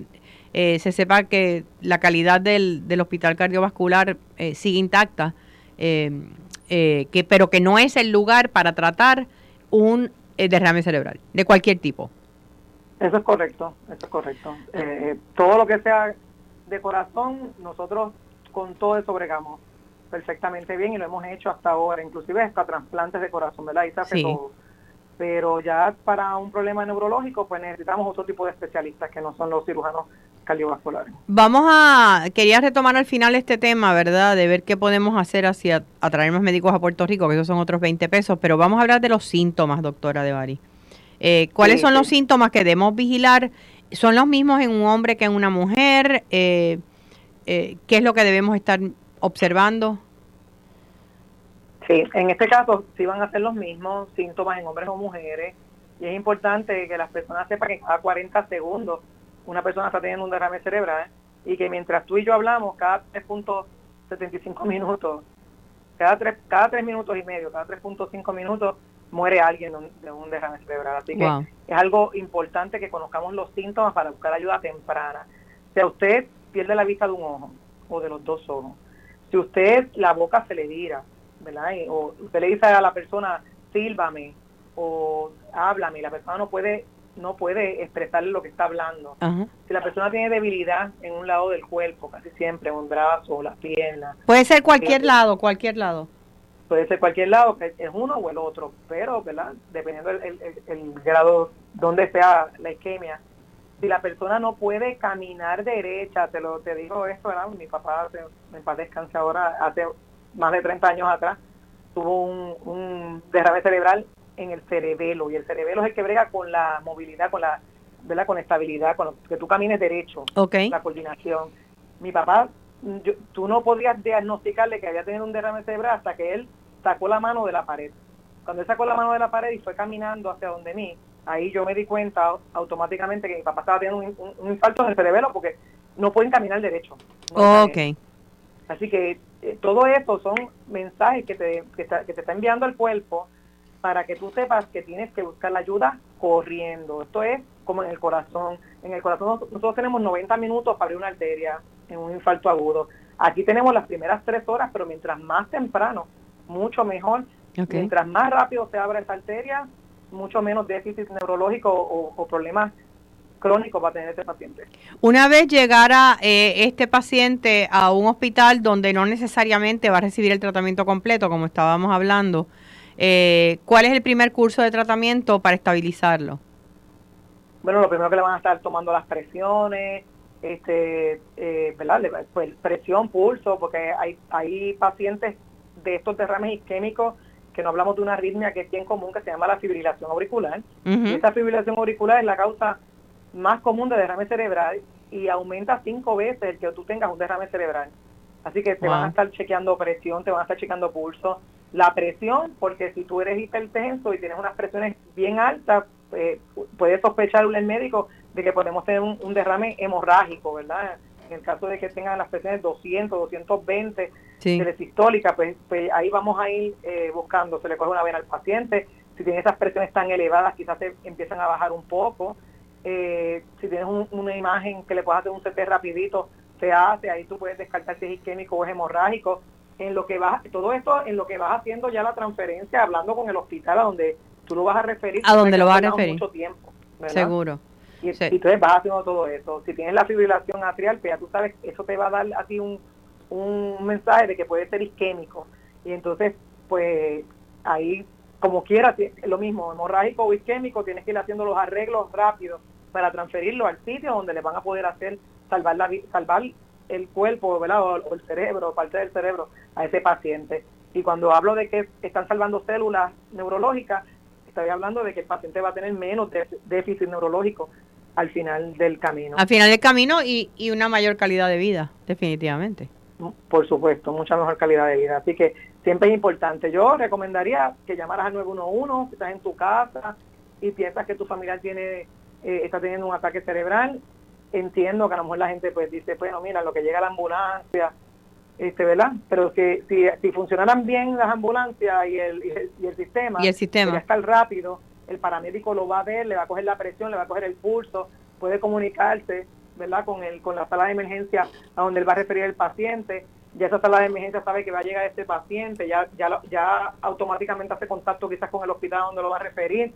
eh, se sepa que la calidad del, del hospital cardiovascular eh, sigue intacta, que, pero que no es el lugar para tratar un derrame cerebral, de cualquier tipo. Eso es correcto, eso es correcto. todo lo que sea de corazón, nosotros con todo eso bregamos perfectamente bien y lo hemos hecho hasta ahora, inclusive hasta trasplantes de corazón, ¿verdad? Y se hace todo. Pero ya para un problema neurológico, pues necesitamos otro tipo de especialistas que no son los cirujanos cardiovasculares. Vamos a, quería retomar al final este tema, ¿verdad? De ver qué podemos hacer hacia atraer más médicos a Puerto Rico, que esos son otros 20 pesos, pero vamos a hablar de los síntomas, doctora De Bari. Eh, ¿Cuáles son los síntomas que debemos vigilar? ¿Son los mismos en un hombre que en una mujer? Eh, eh, ¿Qué es lo que debemos estar observando? Sí, en este caso sí van a ser los mismos síntomas en hombres o mujeres y es importante que las personas sepan que cada 40 segundos una persona está teniendo un derrame cerebral y que mientras tú y yo hablamos cada 3.75 minutos, cada 3, cada 3 minutos y medio, cada 3.5 minutos muere alguien de un derrame cerebral. Así que es algo importante que conozcamos los síntomas para buscar ayuda temprana. Si a usted pierde la vista de un ojo o de los dos ojos, si usted la boca se le vira, ¿verdad? o usted le dice a la persona, sílvame o háblame, la persona no puede no puede expresarle lo que está hablando. Si la persona tiene debilidad en un lado del cuerpo, casi siempre, un brazo o las piernas. Puede ser cualquier eh, lado, cualquier lado. Puede ser cualquier lado, que es uno o el otro, pero, ¿verdad? Dependiendo el, grado donde sea la isquemia, si la persona no puede caminar derecha, te lo te digo esto, ¿verdad? Mi papá, me paz descanse ahora, hace más de 30 años atrás, tuvo un, derrame cerebral en el cerebelo, y el cerebelo es el que brega con la movilidad, con la ¿verdad? con estabilidad, con que tú camines derecho, la coordinación. Mi papá, tú no podías diagnosticarle que había tenido un derrame cerebral hasta que él sacó la mano de la pared. Cuando él sacó la mano de la pared y fue caminando hacia donde mí, ahí yo me di cuenta automáticamente que mi papá estaba teniendo un, infarto en el cerebelo porque no pueden caminar derecho. ok. Así que eh, todo eso son mensajes que te, que, te está enviando el cuerpo para que tú sepas que tienes que buscar la ayuda corriendo. Esto es como en el corazón. En el corazón nosotros tenemos 90 minutos para abrir una arteria en un infarto agudo. Aquí tenemos las primeras tres horas, pero mientras más temprano, mucho mejor. Mientras más rápido se abra esa arteria, mucho menos déficit neurológico o, problemas crónicos va a tener este paciente. Una vez llegara eh, este paciente a un hospital donde no necesariamente va a recibir el tratamiento completo, como estábamos hablando, eh, ¿cuál es el primer curso de tratamiento para estabilizarlo? Bueno, lo primero que le van a estar tomando las presiones, este, eh, ¿verdad? Pues, presión, pulso, porque hay, hay pacientes de estos derrames isquémicos que no hablamos de una arritmia que es bien común, que se llama la fibrilación auricular. Y esta fibrilación auricular es la causa más común de derrame cerebral y aumenta cinco veces el que tú tengas un derrame cerebral. Así que te van a estar chequeando presión, te van a estar chequeando pulso. La presión, porque si tú eres hipertenso y tienes unas presiones bien altas, eh, puedes sospechar el médico de que podemos tener un, derrame hemorrágico, ¿verdad? En el caso de que tengan las presiones 200, 220 de sistólica, pues, pues, ahí vamos a ir eh, buscando, se le coge una vena al paciente, si tiene esas presiones tan elevadas quizás se empiezan a bajar un poco, eh, si tienes una imagen que le puedas hacer un CT rapidito, se hace, ahí tú puedes descartar si es isquémico o es hemorrágico. En lo que vas, todo esto en lo que vas haciendo ya la transferencia, hablando con el hospital a donde tú lo vas a referir. A donde lo vas a referir. Mucho tiempo, Seguro. Y, entonces vas haciendo todo eso. Si tienes la fibrilación atrial, pues ya tú sabes, eso te va a dar a ti un, un mensaje de que puede ser isquémico. Y entonces, pues ahí, como quieras, lo mismo, hemorrágico o isquémico, tienes que ir haciendo los arreglos rápidos para transferirlo al sitio donde le van a poder hacer salvar la salvar el cuerpo, ¿verdad? O, el cerebro, parte del cerebro a ese paciente. Y cuando hablo de que están salvando células neurológicas, estoy hablando de que el paciente va a tener menos déficit neurológico al final del camino. Al final del camino y, y una mayor calidad de vida, definitivamente. Por supuesto, mucha mejor calidad de vida. Así que siempre es importante. Yo recomendaría que llamaras al 911 si estás en tu casa y piensas que tu familiar tiene eh, está teniendo un ataque cerebral. Entiendo que a lo mejor la gente pues dice, bueno, mira, lo que llega a la ambulancia, este, ¿verdad? Pero que si, si funcionaran bien las ambulancias y el, y el, sistema, y el sistema, ya está rápido, el paramédico lo va a ver, le va a coger la presión, le va a coger el pulso, puede comunicarse, ¿verdad? Con el con la sala de emergencia a donde él va a referir el paciente. Ya esa sala de emergencia sabe que va a llegar este paciente, ya ya ya automáticamente hace contacto quizás con el hospital donde lo va a referir.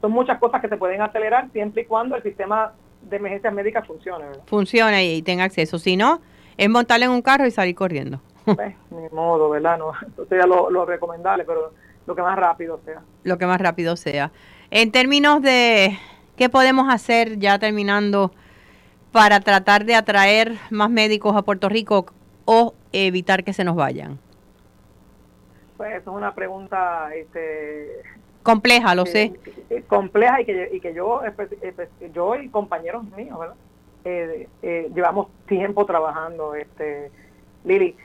Son muchas cosas que se pueden acelerar siempre y cuando el sistema de emergencias médicas funcione. Funcione y tenga acceso. Si no, es montarle en un carro y salir corriendo. Pues, ni modo, ¿verdad? No, eso sería lo, lo recomendable, pero lo que más rápido sea. Lo que más rápido sea. En términos de qué podemos hacer ya terminando para tratar de atraer más médicos a Puerto Rico o evitar que se nos vayan. Pues eso es una pregunta este, compleja, lo sé. compleja y que, y que yo, yo y compañeros míos, ¿verdad? Eh, eh, llevamos tiempo trabajando, este, Lili.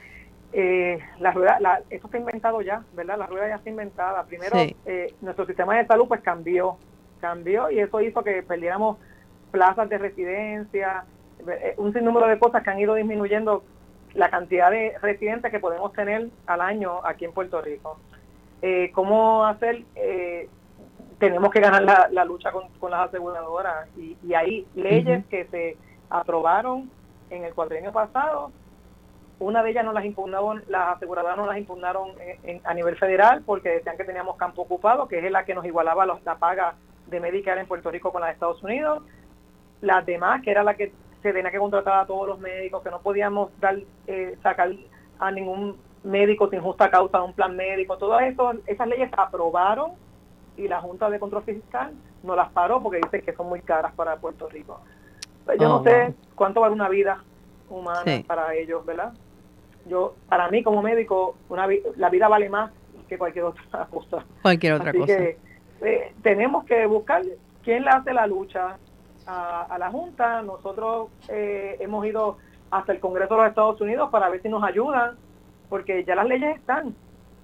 Eh, la rueda, la, esto está inventado ya, ¿verdad? La rueda ya está inventada. Primero, eh, nuestro sistema de salud pues cambió, cambió y eso hizo que perdiéramos plazas de residencia, eh, un sinnúmero de cosas que han ido disminuyendo la cantidad de residentes que podemos tener al año aquí en Puerto Rico. Eh, ¿Cómo hacer? Eh, tenemos que ganar la, lucha con, las aseguradoras y, hay leyes que se aprobaron en el cuadrenio pasado una de ellas no las impugnaron, las aseguradoras no las impugnaron a nivel federal porque decían que teníamos campo ocupado, que es la que nos igualaba la paga de Medicare en Puerto Rico con la de Estados Unidos. Las demás, que era la que se tenía que contratar a todos los médicos, que no podíamos dar eh, sacar a ningún médico sin justa causa un plan médico, todas esas leyes aprobaron y la Junta de Control Fiscal no las paró porque dice que son muy caras para Puerto Rico. Pues yo no oh, sé cuánto vale una vida humana para ellos, ¿verdad? yo para mí como médico una la vida vale más que cualquier otra cosa. Cualquier otra Así cosa. Que, eh, tenemos que buscar quién le hace la lucha a, la Junta. Nosotros eh, hemos ido hasta el Congreso de los Estados Unidos para ver si nos ayudan, porque ya las leyes están.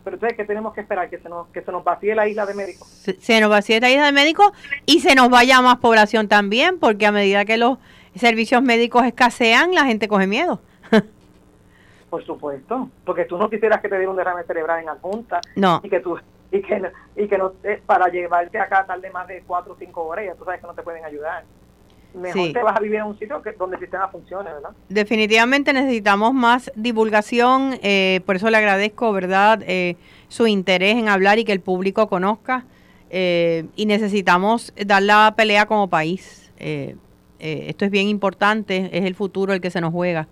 Pero entonces, ¿qué tenemos que esperar? Que se nos, que se nos vacíe la isla de médicos. Se, se nos vacíe la isla de médicos y se nos vaya más población también, porque a medida que los servicios médicos escasean, la gente coge miedo. Por supuesto, porque tú no quisieras que te diera un derrame cerebral en la junta no. y que tú y que y que no eh, para llevarte acá tarde más de cuatro o cinco horas, ya tú sabes que no te pueden ayudar. Mejor te vas a vivir en un sitio que, donde el sistema funcione, ¿verdad? Definitivamente necesitamos más divulgación, eh, por eso le agradezco, ¿verdad?, eh, su interés en hablar y que el público conozca. y necesitamos dar la pelea como país. esto es bien importante, es el futuro el que se nos juega.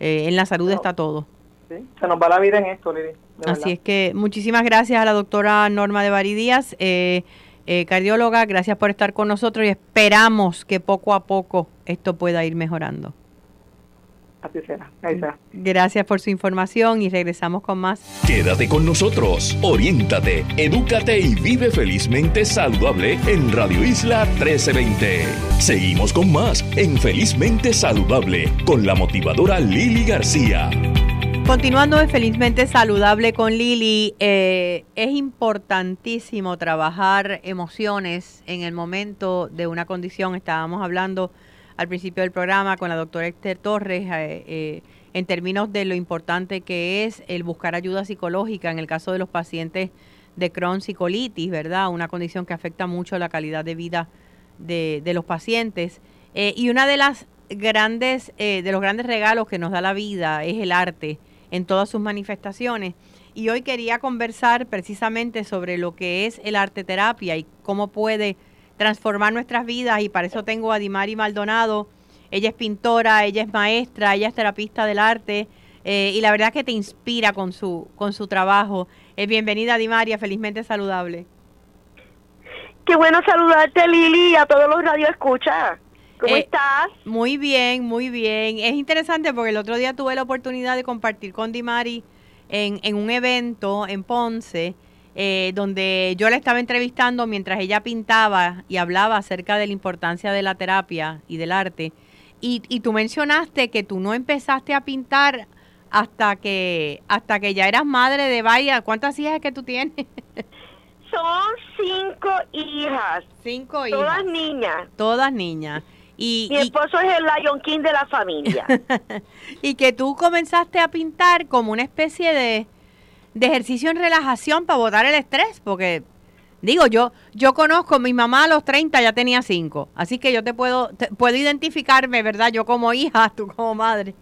Eh, en la salud está todo. Sí, se nos va la vida en esto, Lili. Así es que muchísimas gracias a la doctora Norma de Baridías, eh, eh, cardióloga, gracias por estar con nosotros y esperamos que poco a poco esto pueda ir mejorando. Así será, ahí será. Gracias por su información y regresamos con más. Quédate con nosotros, oriéntate, edúcate y vive felizmente saludable en Radio Isla 1320. Seguimos con más en Felizmente Saludable con la motivadora Lili García. Continuando en Felizmente Saludable con Lili, eh, es importantísimo trabajar emociones en el momento de una condición. Estábamos hablando al principio del programa con la doctora Esther Torres eh, eh, en términos de lo importante que es el buscar ayuda psicológica en el caso de los pacientes de Crohn's y colitis, ¿verdad? Una condición que afecta mucho la calidad de vida de, los pacientes. Eh, y una de las grandes, de los grandes regalos que nos da la vida es el arte en todas sus manifestaciones. Y hoy quería conversar precisamente sobre lo que es el arte terapia y cómo puede transformar nuestras vidas y para eso tengo a Dimari Maldonado. Ella es pintora, ella es maestra, ella es terapista del arte eh, y la verdad que te inspira con su, con su trabajo. Eh, bienvenida Dimaria, felizmente saludable. Qué bueno saludarte Lili y a todos los radioescuchas. ¿Cómo Eh, estás? Muy bien, muy bien. Es interesante porque el otro día tuve la oportunidad de compartir con Dimari en, en un evento en Ponce, eh, donde yo la estaba entrevistando mientras ella pintaba y hablaba acerca de la importancia de la terapia y del arte. Y, y tú mencionaste que tú no empezaste a pintar hasta que hasta que ya eras madre de varias. ¿Cuántas hijas que tú tienes? Son cinco hijas, Cinco hijas. todas niñas. Todas niñas. Y, Mi y- esposo es el Lion King de la familia. y que tú comenzaste a pintar como una especie de, de ejercicio en relajación para botar el estrés, porque digo, yo yo conozco, mi mamá a los 30 ya tenía 5, así que yo te puedo te- puedo identificarme, ¿verdad? Yo como hija, tú como madre.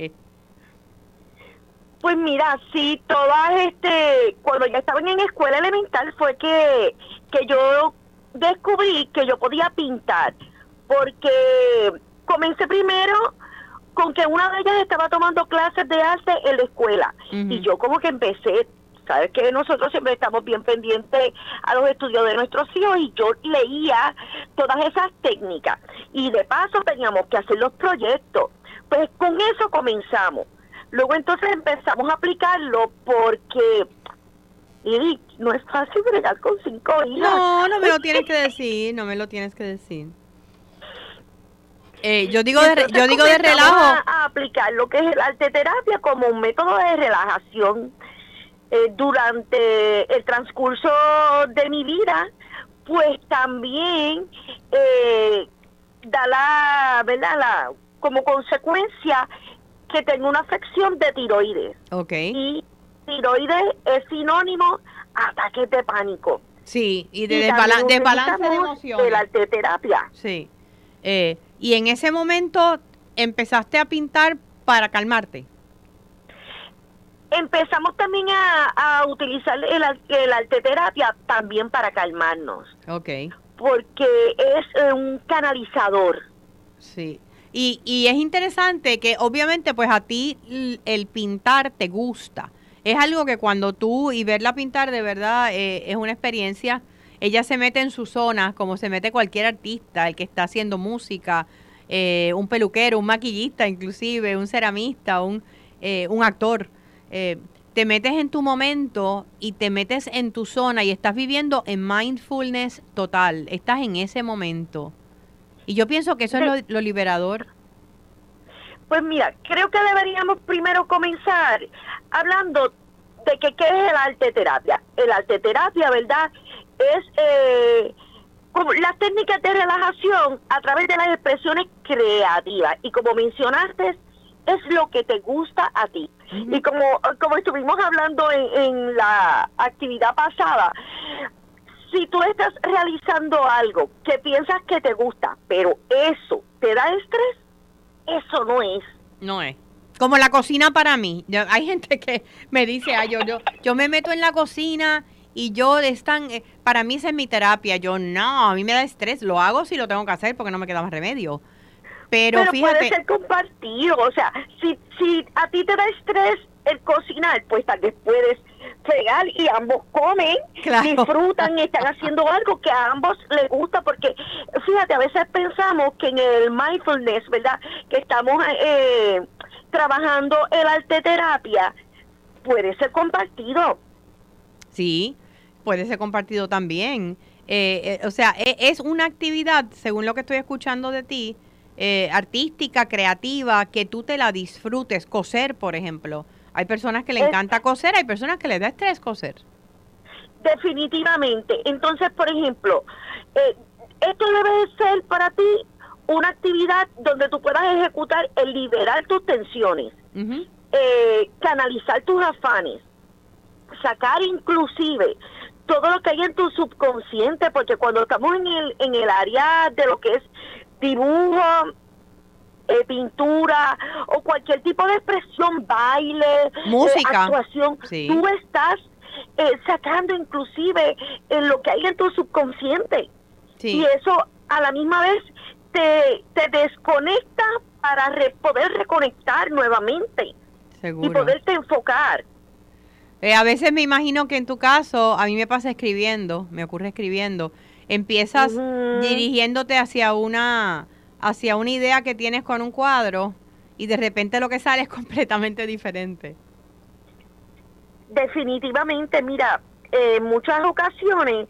Pues mira, sí, todas, este, cuando ya estaban en escuela elemental fue que, que yo descubrí que yo podía pintar, porque comencé primero con que una de ellas estaba tomando clases de arte en la escuela y yo como que empecé, sabes que nosotros siempre estamos bien pendientes a los estudios de nuestros hijos y yo leía todas esas técnicas y de paso teníamos que hacer los proyectos, pues con eso comenzamos. Luego entonces empezamos a aplicarlo porque, no es fácil bregar con cinco hijas. No, no me lo tienes que decir, no me lo tienes que decir. Eh, yo digo de, yo digo de relajo. A, aplicar lo que es el arte terapia como un método de relajación. Eh, durante el transcurso de mi vida, pues también eh, da la, ¿verdad? La, como consecuencia que tengo una afección de tiroides. Ok. Y tiroides es sinónimo a ataques de pánico. Sí, y de desbalance de utilizamos emociones. El arte terapia. Sí. Eh, y en ese momento empezaste a pintar para calmarte. Empezamos también a, a utilizar el, el arte terapia también para calmarnos, Ok. porque es eh, un canalizador. Sí. Y, y es interesante que obviamente pues a ti el pintar te gusta. Es algo que cuando tú y verla pintar de verdad eh, es una experiencia. Ella se mete en su zona como se mete cualquier artista, el que está haciendo música, eh, un peluquero, un maquillista inclusive, un ceramista, un, eh, un actor. Eh, te metes en tu momento y te metes en tu zona y estás viviendo en mindfulness total. Estás en ese momento. Y yo pienso que eso es lo, lo liberador. Pues mira, creo que deberíamos primero comenzar hablando de que qué es el arte terapia. El arte terapia, ¿verdad? Es eh, como las técnicas de relajación a través de las expresiones creativas. Y como mencionaste, es lo que te gusta a ti. Y como, como estuvimos hablando en, en la actividad pasada, si tú estás realizando algo que piensas que te gusta, pero eso te da estrés, eso no es. No es. Como la cocina para mí. Yo- hay gente que me dice, "Ay, yo, yo, yo me meto en la cocina y yo están, eh, para mí esa es mi terapia. Yo no, a mí me da estrés. Lo hago si lo tengo que hacer porque no me queda más remedio. Pero, Pero fíjate, puede ser compartido, o sea, si, si a ti te da estrés el cocinar, pues tal vez puedes fregar y ambos comen, Claro. disfrutan y están haciendo algo que a ambos les gusta, porque fíjate, a veces pensamos que en el mindfulness, ¿verdad? Que estamos eh, trabajando el arte terapia, puede ser compartido. sí, puede ser compartido también. Eh, eh, o sea, e- es una actividad, según lo que estoy escuchando de ti, eh, artística, creativa, que tú te la disfrutes. Coser, por ejemplo. Hay personas que le encanta coser, hay personas que les da estrés coser. Definitivamente. Entonces, por ejemplo, esto debe ser para ti una actividad donde tú puedas ejecutar el liberar tus tensiones, canalizar tus afanes, sacar inclusive todo lo que hay en tu subconsciente, porque cuando estamos en el, en el área de lo que es dibujo, eh, pintura o cualquier tipo de expresión, baile, eh, Música. actuación, Sí. tú estás eh, sacando inclusive en lo que hay en tu subconsciente. Sí. Y eso a la misma vez te, te desconecta para re- poder reconectar nuevamente y poderte enfocar. Eh, a veces me imagino que en tu caso, a mí me pasa escribiendo, me ocurre escribiendo, empiezas dirigiéndote hacia una hacia una idea que tienes con un cuadro y de repente lo que sale es completamente diferente. Definitivamente, mira, en muchas ocasiones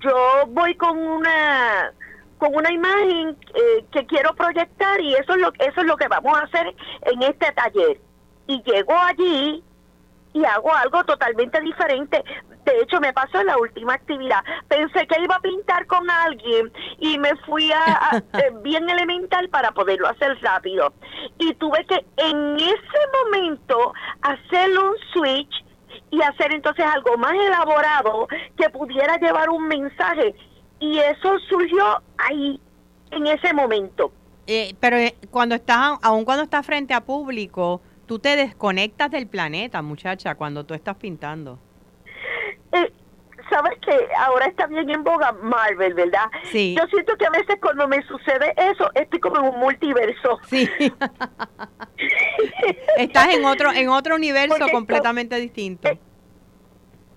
yo voy con una con una imagen eh, que quiero proyectar y eso es lo eso es lo que vamos a hacer en este taller y llego allí y hago algo totalmente diferente. De hecho, me pasó en la última actividad. Pensé que iba a pintar con alguien y me fui a, eh, bien elemental para poderlo hacer rápido. Y tuve que en ese momento hacer un switch y hacer entonces algo más elaborado que pudiera llevar un mensaje y eso surgió ahí, en ese momento. Eh, pero eh, cuando estás, aún cuando estás frente a público, tú te desconectas del planeta, muchacha, cuando tú estás pintando. Eh, Sabes que ahora está bien en boga Marvel, ¿verdad? Sí. Yo siento que a veces cuando me sucede eso, estoy como en un multiverso. Sí. estás en otro, en otro universo completamente distinto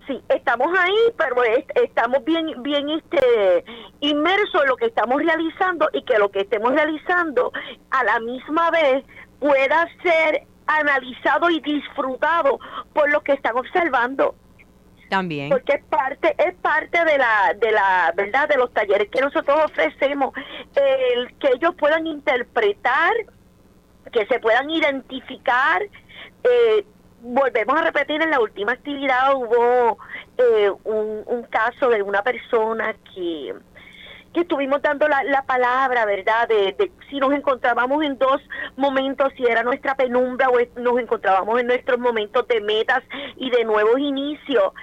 sí, estamos ahí, pero estamos bien, bien este, inmersos en lo que estamos realizando y que lo que estemos realizando a la misma vez pueda ser analizado y disfrutado por los que están observando. También. Porque es parte, es parte de la, de la verdad de los talleres que nosotros ofrecemos, el que ellos puedan interpretar, que se puedan identificar, eh, volvemos a repetir, en la última actividad hubo eh, un, caso de una persona que, que estuvimos dando la, la palabra, ¿verdad? De, si nos encontrábamos en dos momentos, si era nuestra penumbra o nos encontrábamos en nuestros momentos de metas y de nuevos inicios.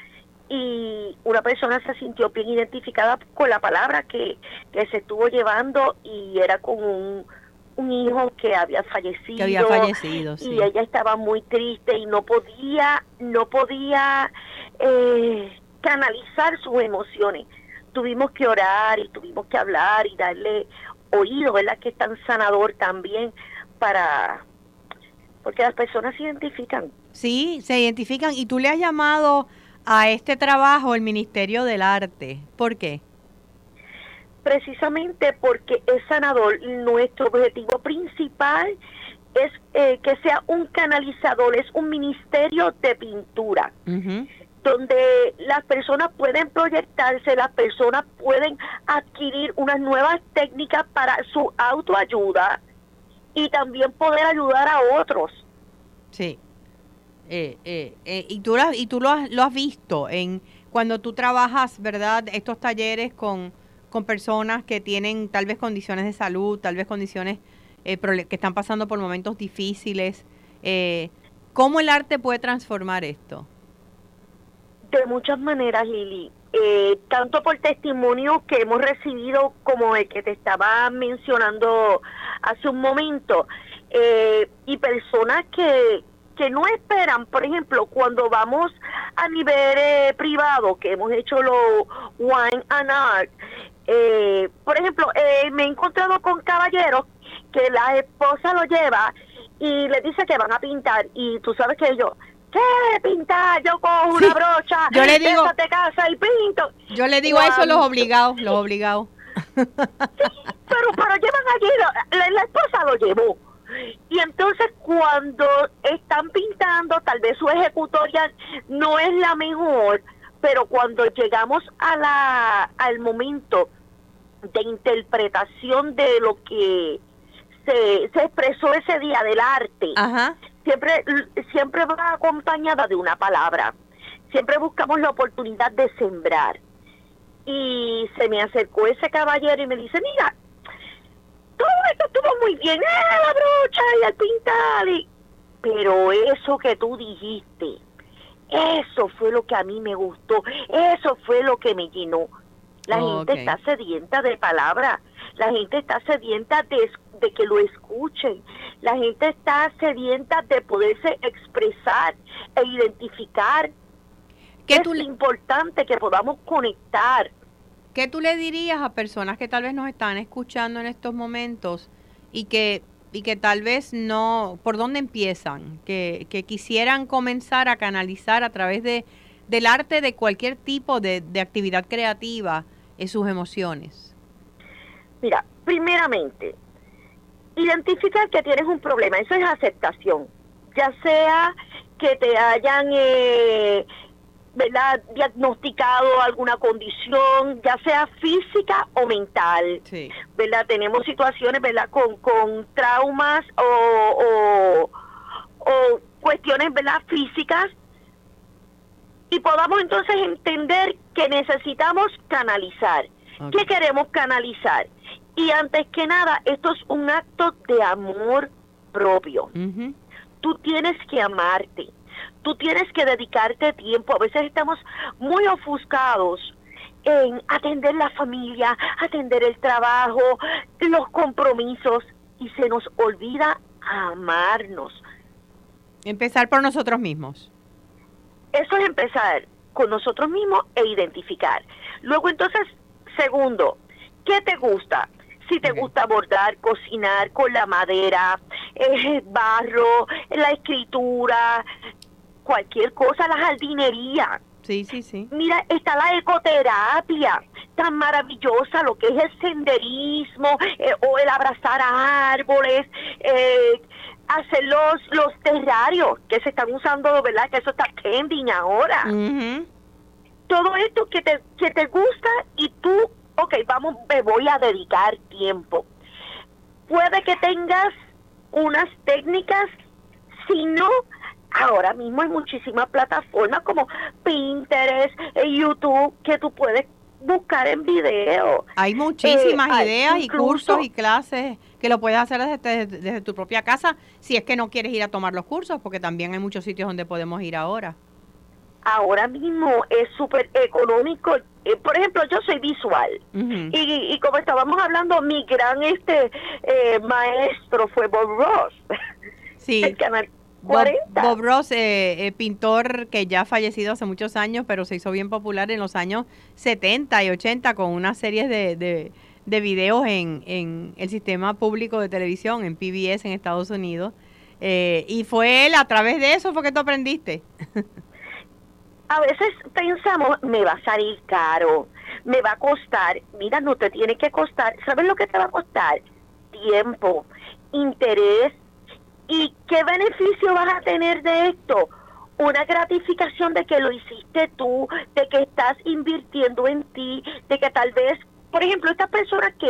Y una persona se sintió bien identificada con la palabra que, que se estuvo llevando y era con un un hijo que había fallecido, que había fallecido y ella estaba muy triste y no podía no podía eh, canalizar sus emociones tuvimos que orar y tuvimos que hablar y darle oído verdad que es tan sanador también para porque las personas se identifican. Sí se identifican. Y tú le has llamado a este trabajo el Ministerio del Arte. ¿por qué? precisamente porque es sanador. Nuestro objetivo principal es eh, que sea un canalizador, es un ministerio de pintura, donde las personas pueden proyectarse, las personas pueden adquirir unas nuevas técnicas para su autoayuda y también poder ayudar a otros. Sí. Eh, eh, y tú, lo, y tú lo has, lo has visto en cuando tú trabajas, ¿verdad? Estos talleres con con personas que tienen tal vez condiciones de salud, tal vez condiciones eh, que están pasando por momentos difíciles. Eh, ¿Cómo el arte puede transformar esto? De muchas maneras, Lili. Eh, tanto por testimonios que hemos recibido como el que te estaba mencionando hace un momento, y personas que, que no esperan, por ejemplo, cuando vamos a nivel privado, que hemos hecho los Wine and Art, eh, por ejemplo, eh, me he encontrado con caballeros que la esposa lo lleva y le dice que van a pintar y tú sabes que yo, ¿qué pintar? Yo cojo una brocha, yo le digo, te casa y pinto. Yo le digo a eso los obligados, los obligados. pero, pero llevan allí, la, la esposa lo llevó. Y entonces cuando están pintando, tal vez su ejecutoria no es la mejor, pero cuando llegamos a la, al momento de interpretación de lo que se, se expresó ese día del arte, siempre siempre va acompañada de una palabra. Siempre buscamos la oportunidad de sembrar. Y se me acercó ese caballero y me dice, mira, todo esto estuvo muy bien, ¡eh, la brocha y el pintar! pero eso que tú dijiste, eso fue lo que a mí me gustó, eso fue lo que me llenó. La gente está sedienta de palabras, la gente está sedienta de, que lo escuchen, la gente está sedienta de poderse expresar e identificar. ¿Qué es le... importante que podamos conectar. ¿Qué tú le dirías a personas que tal vez nos están escuchando en estos momentos y que y que tal vez no, ¿por dónde empiezan? Que, que quisieran comenzar a canalizar a través de, del arte de cualquier tipo de, de actividad creativa en sus emociones. Mira, primeramente, identificar que tienes un problema, eso es aceptación, ya sea que te hayan eh, ¿verdad? diagnosticado alguna condición, ya sea física o mental. ¿verdad? Tenemos situaciones ¿verdad? Con, con traumas o, o, cuestiones ¿verdad? físicas y podamos entonces entender que necesitamos canalizar. ¿Qué queremos canalizar? Y antes que nada, esto es un acto de amor propio. Tú tienes que amarte tú tienes que dedicarte tiempo. A veces estamos muy ofuscados en atender la familia, atender el trabajo, los compromisos y se nos olvida amarnos. Empezar por nosotros mismos. Eso es empezar con nosotros mismos e identificar. Luego entonces, segundo, ¿qué te gusta? Si te gusta bordar, cocinar con la madera, el barro, la escritura, cualquier cosa, la jardinería. Sí, sí, sí. Mira, está la ecoterapia, tan maravillosa, lo que es el senderismo eh, o el abrazar a árboles, eh, hacer los, los terrarios que se están usando, ¿verdad? Que eso está trending ahora. Todo esto que te, que te gusta y tú, ok, vamos, me voy a dedicar tiempo. Puede que tengas unas técnicas, si no, ahora mismo hay muchísimas plataformas como Pinterest, eh, YouTube, que tú puedes buscar en video. Hay muchísimas eh, ideas y cursos y clases que lo puedes hacer desde, desde, tu propia casa, si es que no quieres ir a tomar los cursos, porque también hay muchos sitios donde podemos ir ahora. Ahora mismo es súper económico. Eh, por ejemplo, yo soy visual y, y, como estábamos hablando, mi gran este maestro fue Bob Ross. Sí. El canal Bob, Ross, eh, eh, pintor que ya ha fallecido hace muchos años, pero se hizo bien popular en los años 70 y 80 con una serie de, de, videos en, en, el sistema público de televisión, en PBS en Estados Unidos. Eh, y fue él, a través de eso fue que tú aprendiste. a veces pensamos, me va a salir caro, me va a costar. Mira, no te tiene que costar. ¿Sabes lo que te va a costar? Tiempo, interés ¿Y qué beneficio vas a tener de esto? Una gratificación de que lo hiciste tú, de que estás invirtiendo en ti, de que tal vez, por ejemplo, estas personas que,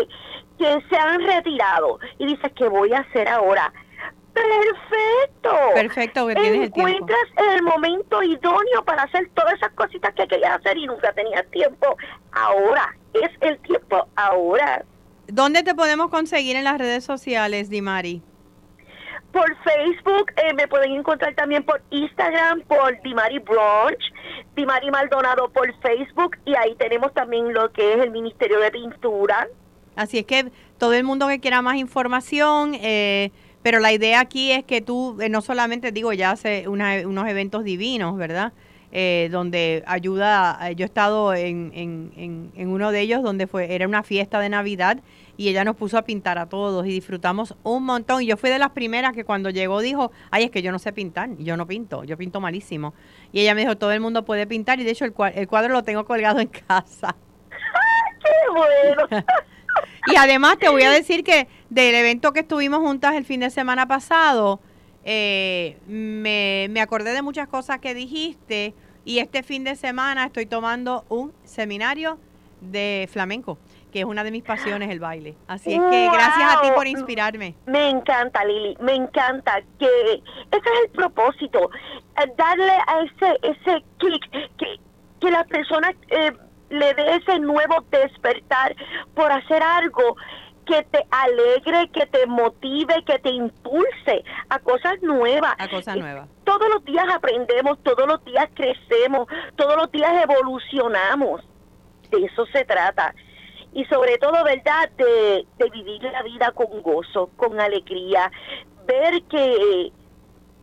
que se han retirado y dices, ¿qué voy a hacer ahora? Perfecto. Perfecto, que tienes Encuentras el, el momento idóneo para hacer todas esas cositas que querías hacer y nunca tenías tiempo. Ahora, es el tiempo ahora. ¿Dónde te podemos conseguir en las redes sociales, Dimari? por Facebook, eh, me pueden encontrar también por Instagram, por Dimari Brunch, Dimari Maldonado por Facebook y ahí tenemos también lo que es el Ministerio de Pintura. Así es que todo el mundo que quiera más información, eh, pero la idea aquí es que tú eh, no solamente, digo, ya hace unos eventos divinos, ¿verdad? donde ayuda, yo he estado en, en, en, uno de ellos donde fue era una fiesta de Navidad y ella nos puso a pintar a todos y disfrutamos un montón. Y yo fui de las primeras que cuando llegó dijo, ay, es que yo no sé pintar, yo no pinto, yo pinto malísimo. Y ella me dijo, todo el mundo puede pintar y de hecho el, el cuadro lo tengo colgado en casa. ¡Qué bueno! y además te voy a decir que del evento que estuvimos juntas el fin de semana pasado, eh, me, me acordé de muchas cosas que dijiste y este fin de semana estoy tomando un seminario de flamenco que es una de mis pasiones el baile. Así es que gracias a ti por inspirarme. Me encanta, Lili, me encanta que ese es el propósito, eh, darle a ese ese clic que, que la persona eh, le dé ese nuevo despertar por hacer algo que te alegre, que te motive, que te impulse a cosas nuevas. A cosas nuevas. Todos los días aprendemos, todos los días crecemos, todos los días evolucionamos. De eso se trata y sobre todo, ¿verdad?, de, vivir la vida con gozo, con alegría, ver que,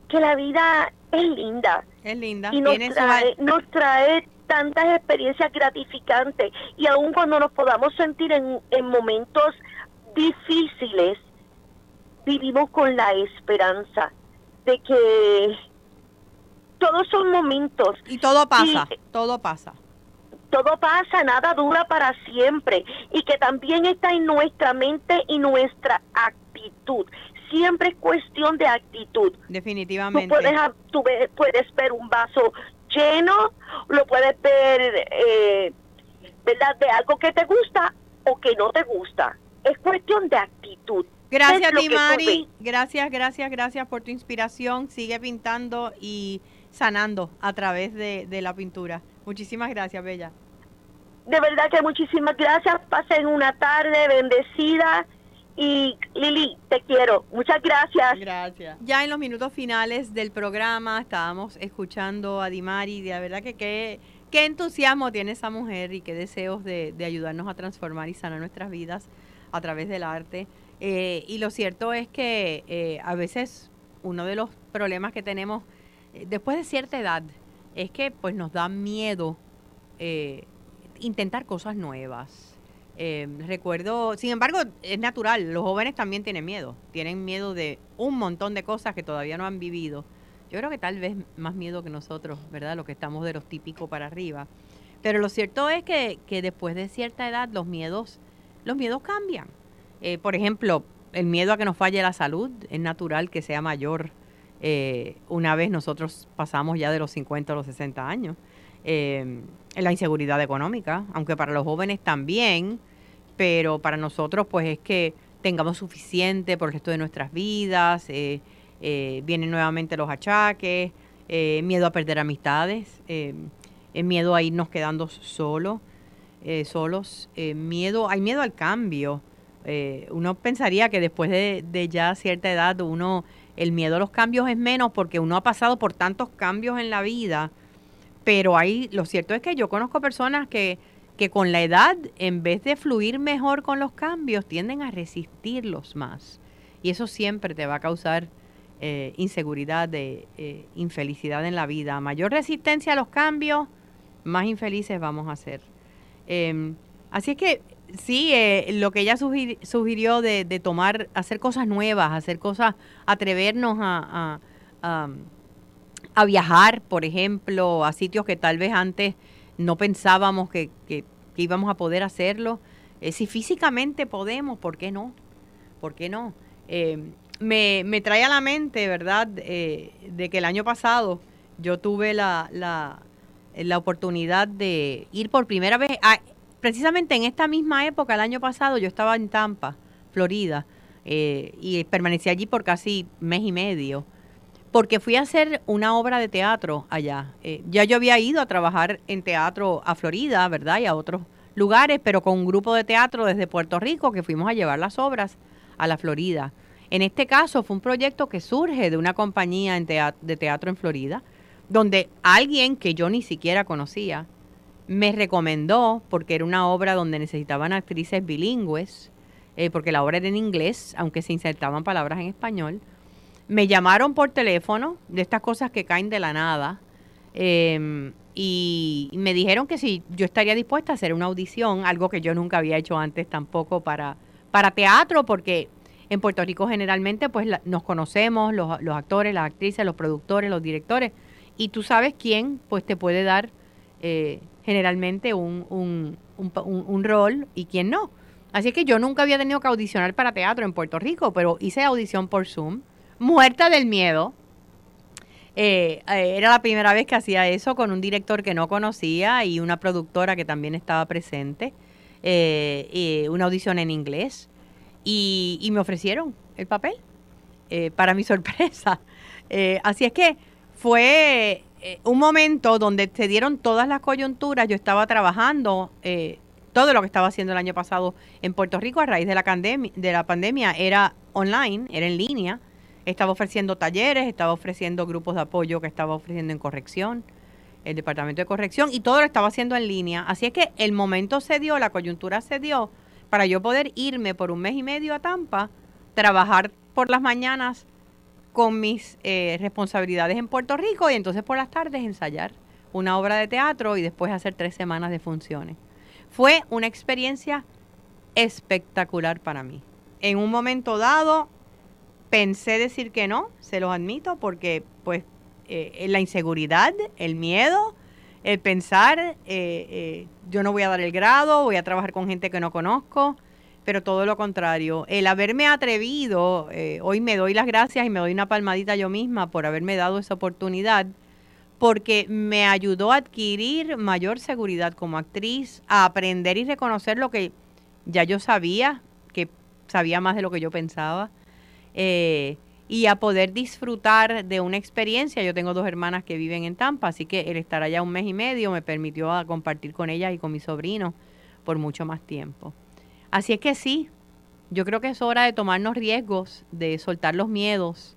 que la vida es linda. Es linda. Y nos trae, nos trae tantas experiencias gratificantes y aun cuando nos podamos sentir en, en momentos difíciles, vivimos con la esperanza de que todos son momentos. Y todo pasa, todo pasa todo pasa, nada dura para siempre y que también está en nuestra mente y nuestra actitud actitud. Siempre es cuestión de actitud. Definitivamente. Tú puedes, tú puedes ver un vaso lleno, lo puedes ver, eh, ¿verdad? De algo que te gusta o que no te gusta. Es cuestión de actitud. Gracias, Timari. Gracias, gracias, gracias por tu inspiración. Sigue pintando y sanando a través de, de la pintura. Muchísimas gracias, Bella. De verdad que muchísimas gracias. Pasen una tarde bendecida. Y Lili, te quiero. Muchas gracias. Gracias. Ya en los minutos finales del programa estábamos escuchando a Dimari. De verdad que qué, qué entusiasmo tiene esa mujer y qué deseos de, de ayudarnos a transformar y sanar nuestras vidas a través del arte. Eh, y lo cierto es que eh, a veces uno de los problemas que tenemos eh, después de cierta edad es que pues nos da miedo intentar cosas nuevas. recuerdo, sin embargo, es natural, los jóvenes también tienen miedo, tienen miedo de un montón de cosas que todavía no han vivido. Yo creo que tal vez más miedo que nosotros, ¿verdad? Lo que estamos de los típicos para arriba. Pero lo cierto es que, que después de cierta edad los miedos, los miedos cambian. Eh, por ejemplo, el miedo a que nos falle la salud es natural que sea mayor eh, una vez nosotros pasamos ya de los 50 a los 60 años. Eh, la inseguridad económica, aunque para los jóvenes también, pero para nosotros pues es que tengamos suficiente por el resto de nuestras vidas, eh, vienen nuevamente los achaques, miedo a perder amistades, miedo a irnos quedando solos, solos, miedo, hay miedo al cambio, eh, uno pensaría que después de, ya cierta edad uno el miedo a los cambios es menos porque uno ha pasado por tantos cambios en la vida, pero ahí lo cierto es que yo conozco personas que, que con la edad, en vez de fluir mejor con los cambios, tienden a resistirlos más. Y eso siempre te va a causar eh, inseguridad, de, eh, infelicidad en la vida. mayor resistencia a los cambios, más infelices vamos a ser. Em, así es que sí, eh, lo que ella sugirió de, tomar, hacer cosas nuevas, hacer cosas, atrevernos a, a, viajar, por ejemplo, a sitios que tal vez antes no pensábamos que, íbamos a poder hacerlo. Eh, si físicamente podemos, ¿por qué no? ¿Por qué no? Eh, me, me, trae a la mente, ¿verdad?, de que el año pasado yo tuve la, la oportunidad de ir por primera vez a precisamente en esta misma época, el año pasado, yo estaba en Tampa, Florida, eh, y permanecí allí por casi mes y medio, porque fui a hacer una obra de teatro allá. Eh, ya yo había ido a trabajar en teatro a Florida, ¿verdad? Y a otros lugares, pero con un grupo de teatro desde Puerto Rico que fuimos a llevar las obras a la Florida. En este caso fue un proyecto que surge de una compañía de teatro en Florida, donde alguien que yo ni siquiera conocía, me recomendó, porque era una obra donde necesitaban actrices bilingües, eh, porque la obra era en inglés, aunque se insertaban palabras en español. Me llamaron por teléfono de estas cosas que caen de la nada em, y me dijeron que si yo estaría dispuesta a hacer una audición, algo que yo nunca había hecho antes tampoco para, para teatro, porque en Puerto Rico generalmente pues nos conocemos, los actores, las actrices, los productores, los directores, y tú sabes quién pues te puede dar eh, generalmente un, un, un, rol y quién no. Así que yo nunca había tenido que audicionar para teatro en Puerto Rico, pero hice audición por Zoom, muerta del miedo. Eh, eh, era la primera vez que hacía eso con un director que no conocía y una productora que también estaba presente. Una audición en inglés y, y, me ofrecieron el papel para mi sorpresa. así es que fue eh, un momento donde se dieron todas las coyunturas. Yo estaba trabajando, eh, todo lo que estaba haciendo el año pasado en Puerto Rico a raíz de la, de la pandemia era online, era en línea. Estaba ofreciendo talleres, estaba ofreciendo grupos de apoyo que estaba ofreciendo en corrección, el departamento de corrección, y todo lo estaba haciendo en línea. Así es que el momento se dio, la coyuntura se dio para yo poder irme por un mes y medio a Tampa, trabajar por las mañanas con mis eh, responsabilidades en Puerto Rico y entonces por las tardes ensayar una obra de teatro y después hacer tres semanas de funciones. Fue una experiencia espectacular para mí. En un momento dado pensé decir que no, se los admito, porque pues eh, la inseguridad, el miedo, el pensar, eh, yo no voy a dar el grado, voy a trabajar con gente que no conozco, pero todo lo contrario. El haberme atrevido, eh, hoy me doy las gracias y me doy una palmadita yo misma por haberme dado esa oportunidad, porque me ayudó a adquirir mayor seguridad como actriz, a aprender y reconocer lo que ya yo sabía, que sabía más de lo que yo pensaba. Eh, y a poder disfrutar de una experiencia. Yo tengo dos hermanas que viven en Tampa, así que el estar allá un mes y medio me permitió compartir con ellas y con mi sobrino por mucho más tiempo. Así es que sí, yo creo que es hora de tomarnos riesgos, de soltar los miedos,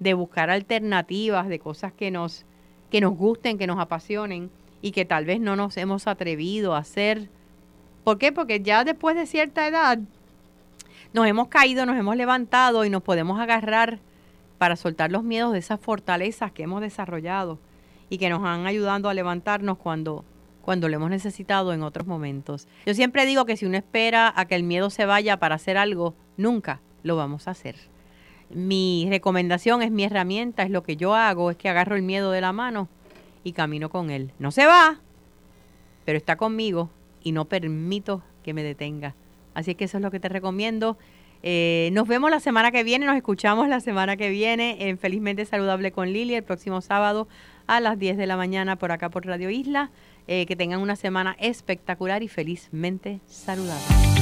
de buscar alternativas, de cosas que nos, que nos gusten, que nos apasionen y que tal vez no nos hemos atrevido a hacer. ¿Por qué? Porque ya después de cierta edad nos hemos caído, nos hemos levantado y nos podemos agarrar para soltar los miedos de esas fortalezas que hemos desarrollado y que nos han ayudado a levantarnos cuando, cuando lo hemos necesitado en otros momentos. Yo siempre digo que si uno espera a que el miedo se vaya para hacer algo, nunca lo vamos a hacer. Mi recomendación es mi herramienta, es lo que yo hago, es que agarro el miedo de la mano y camino con él. No se va, pero está conmigo y no permito que me detenga. Así que eso es lo que te recomiendo. Eh, nos vemos la semana que viene, nos escuchamos la semana que viene en Felizmente Saludable con Lili el próximo sábado a las 10 de la mañana por acá por Radio Isla. Eh, que tengan una semana espectacular y felizmente saludable.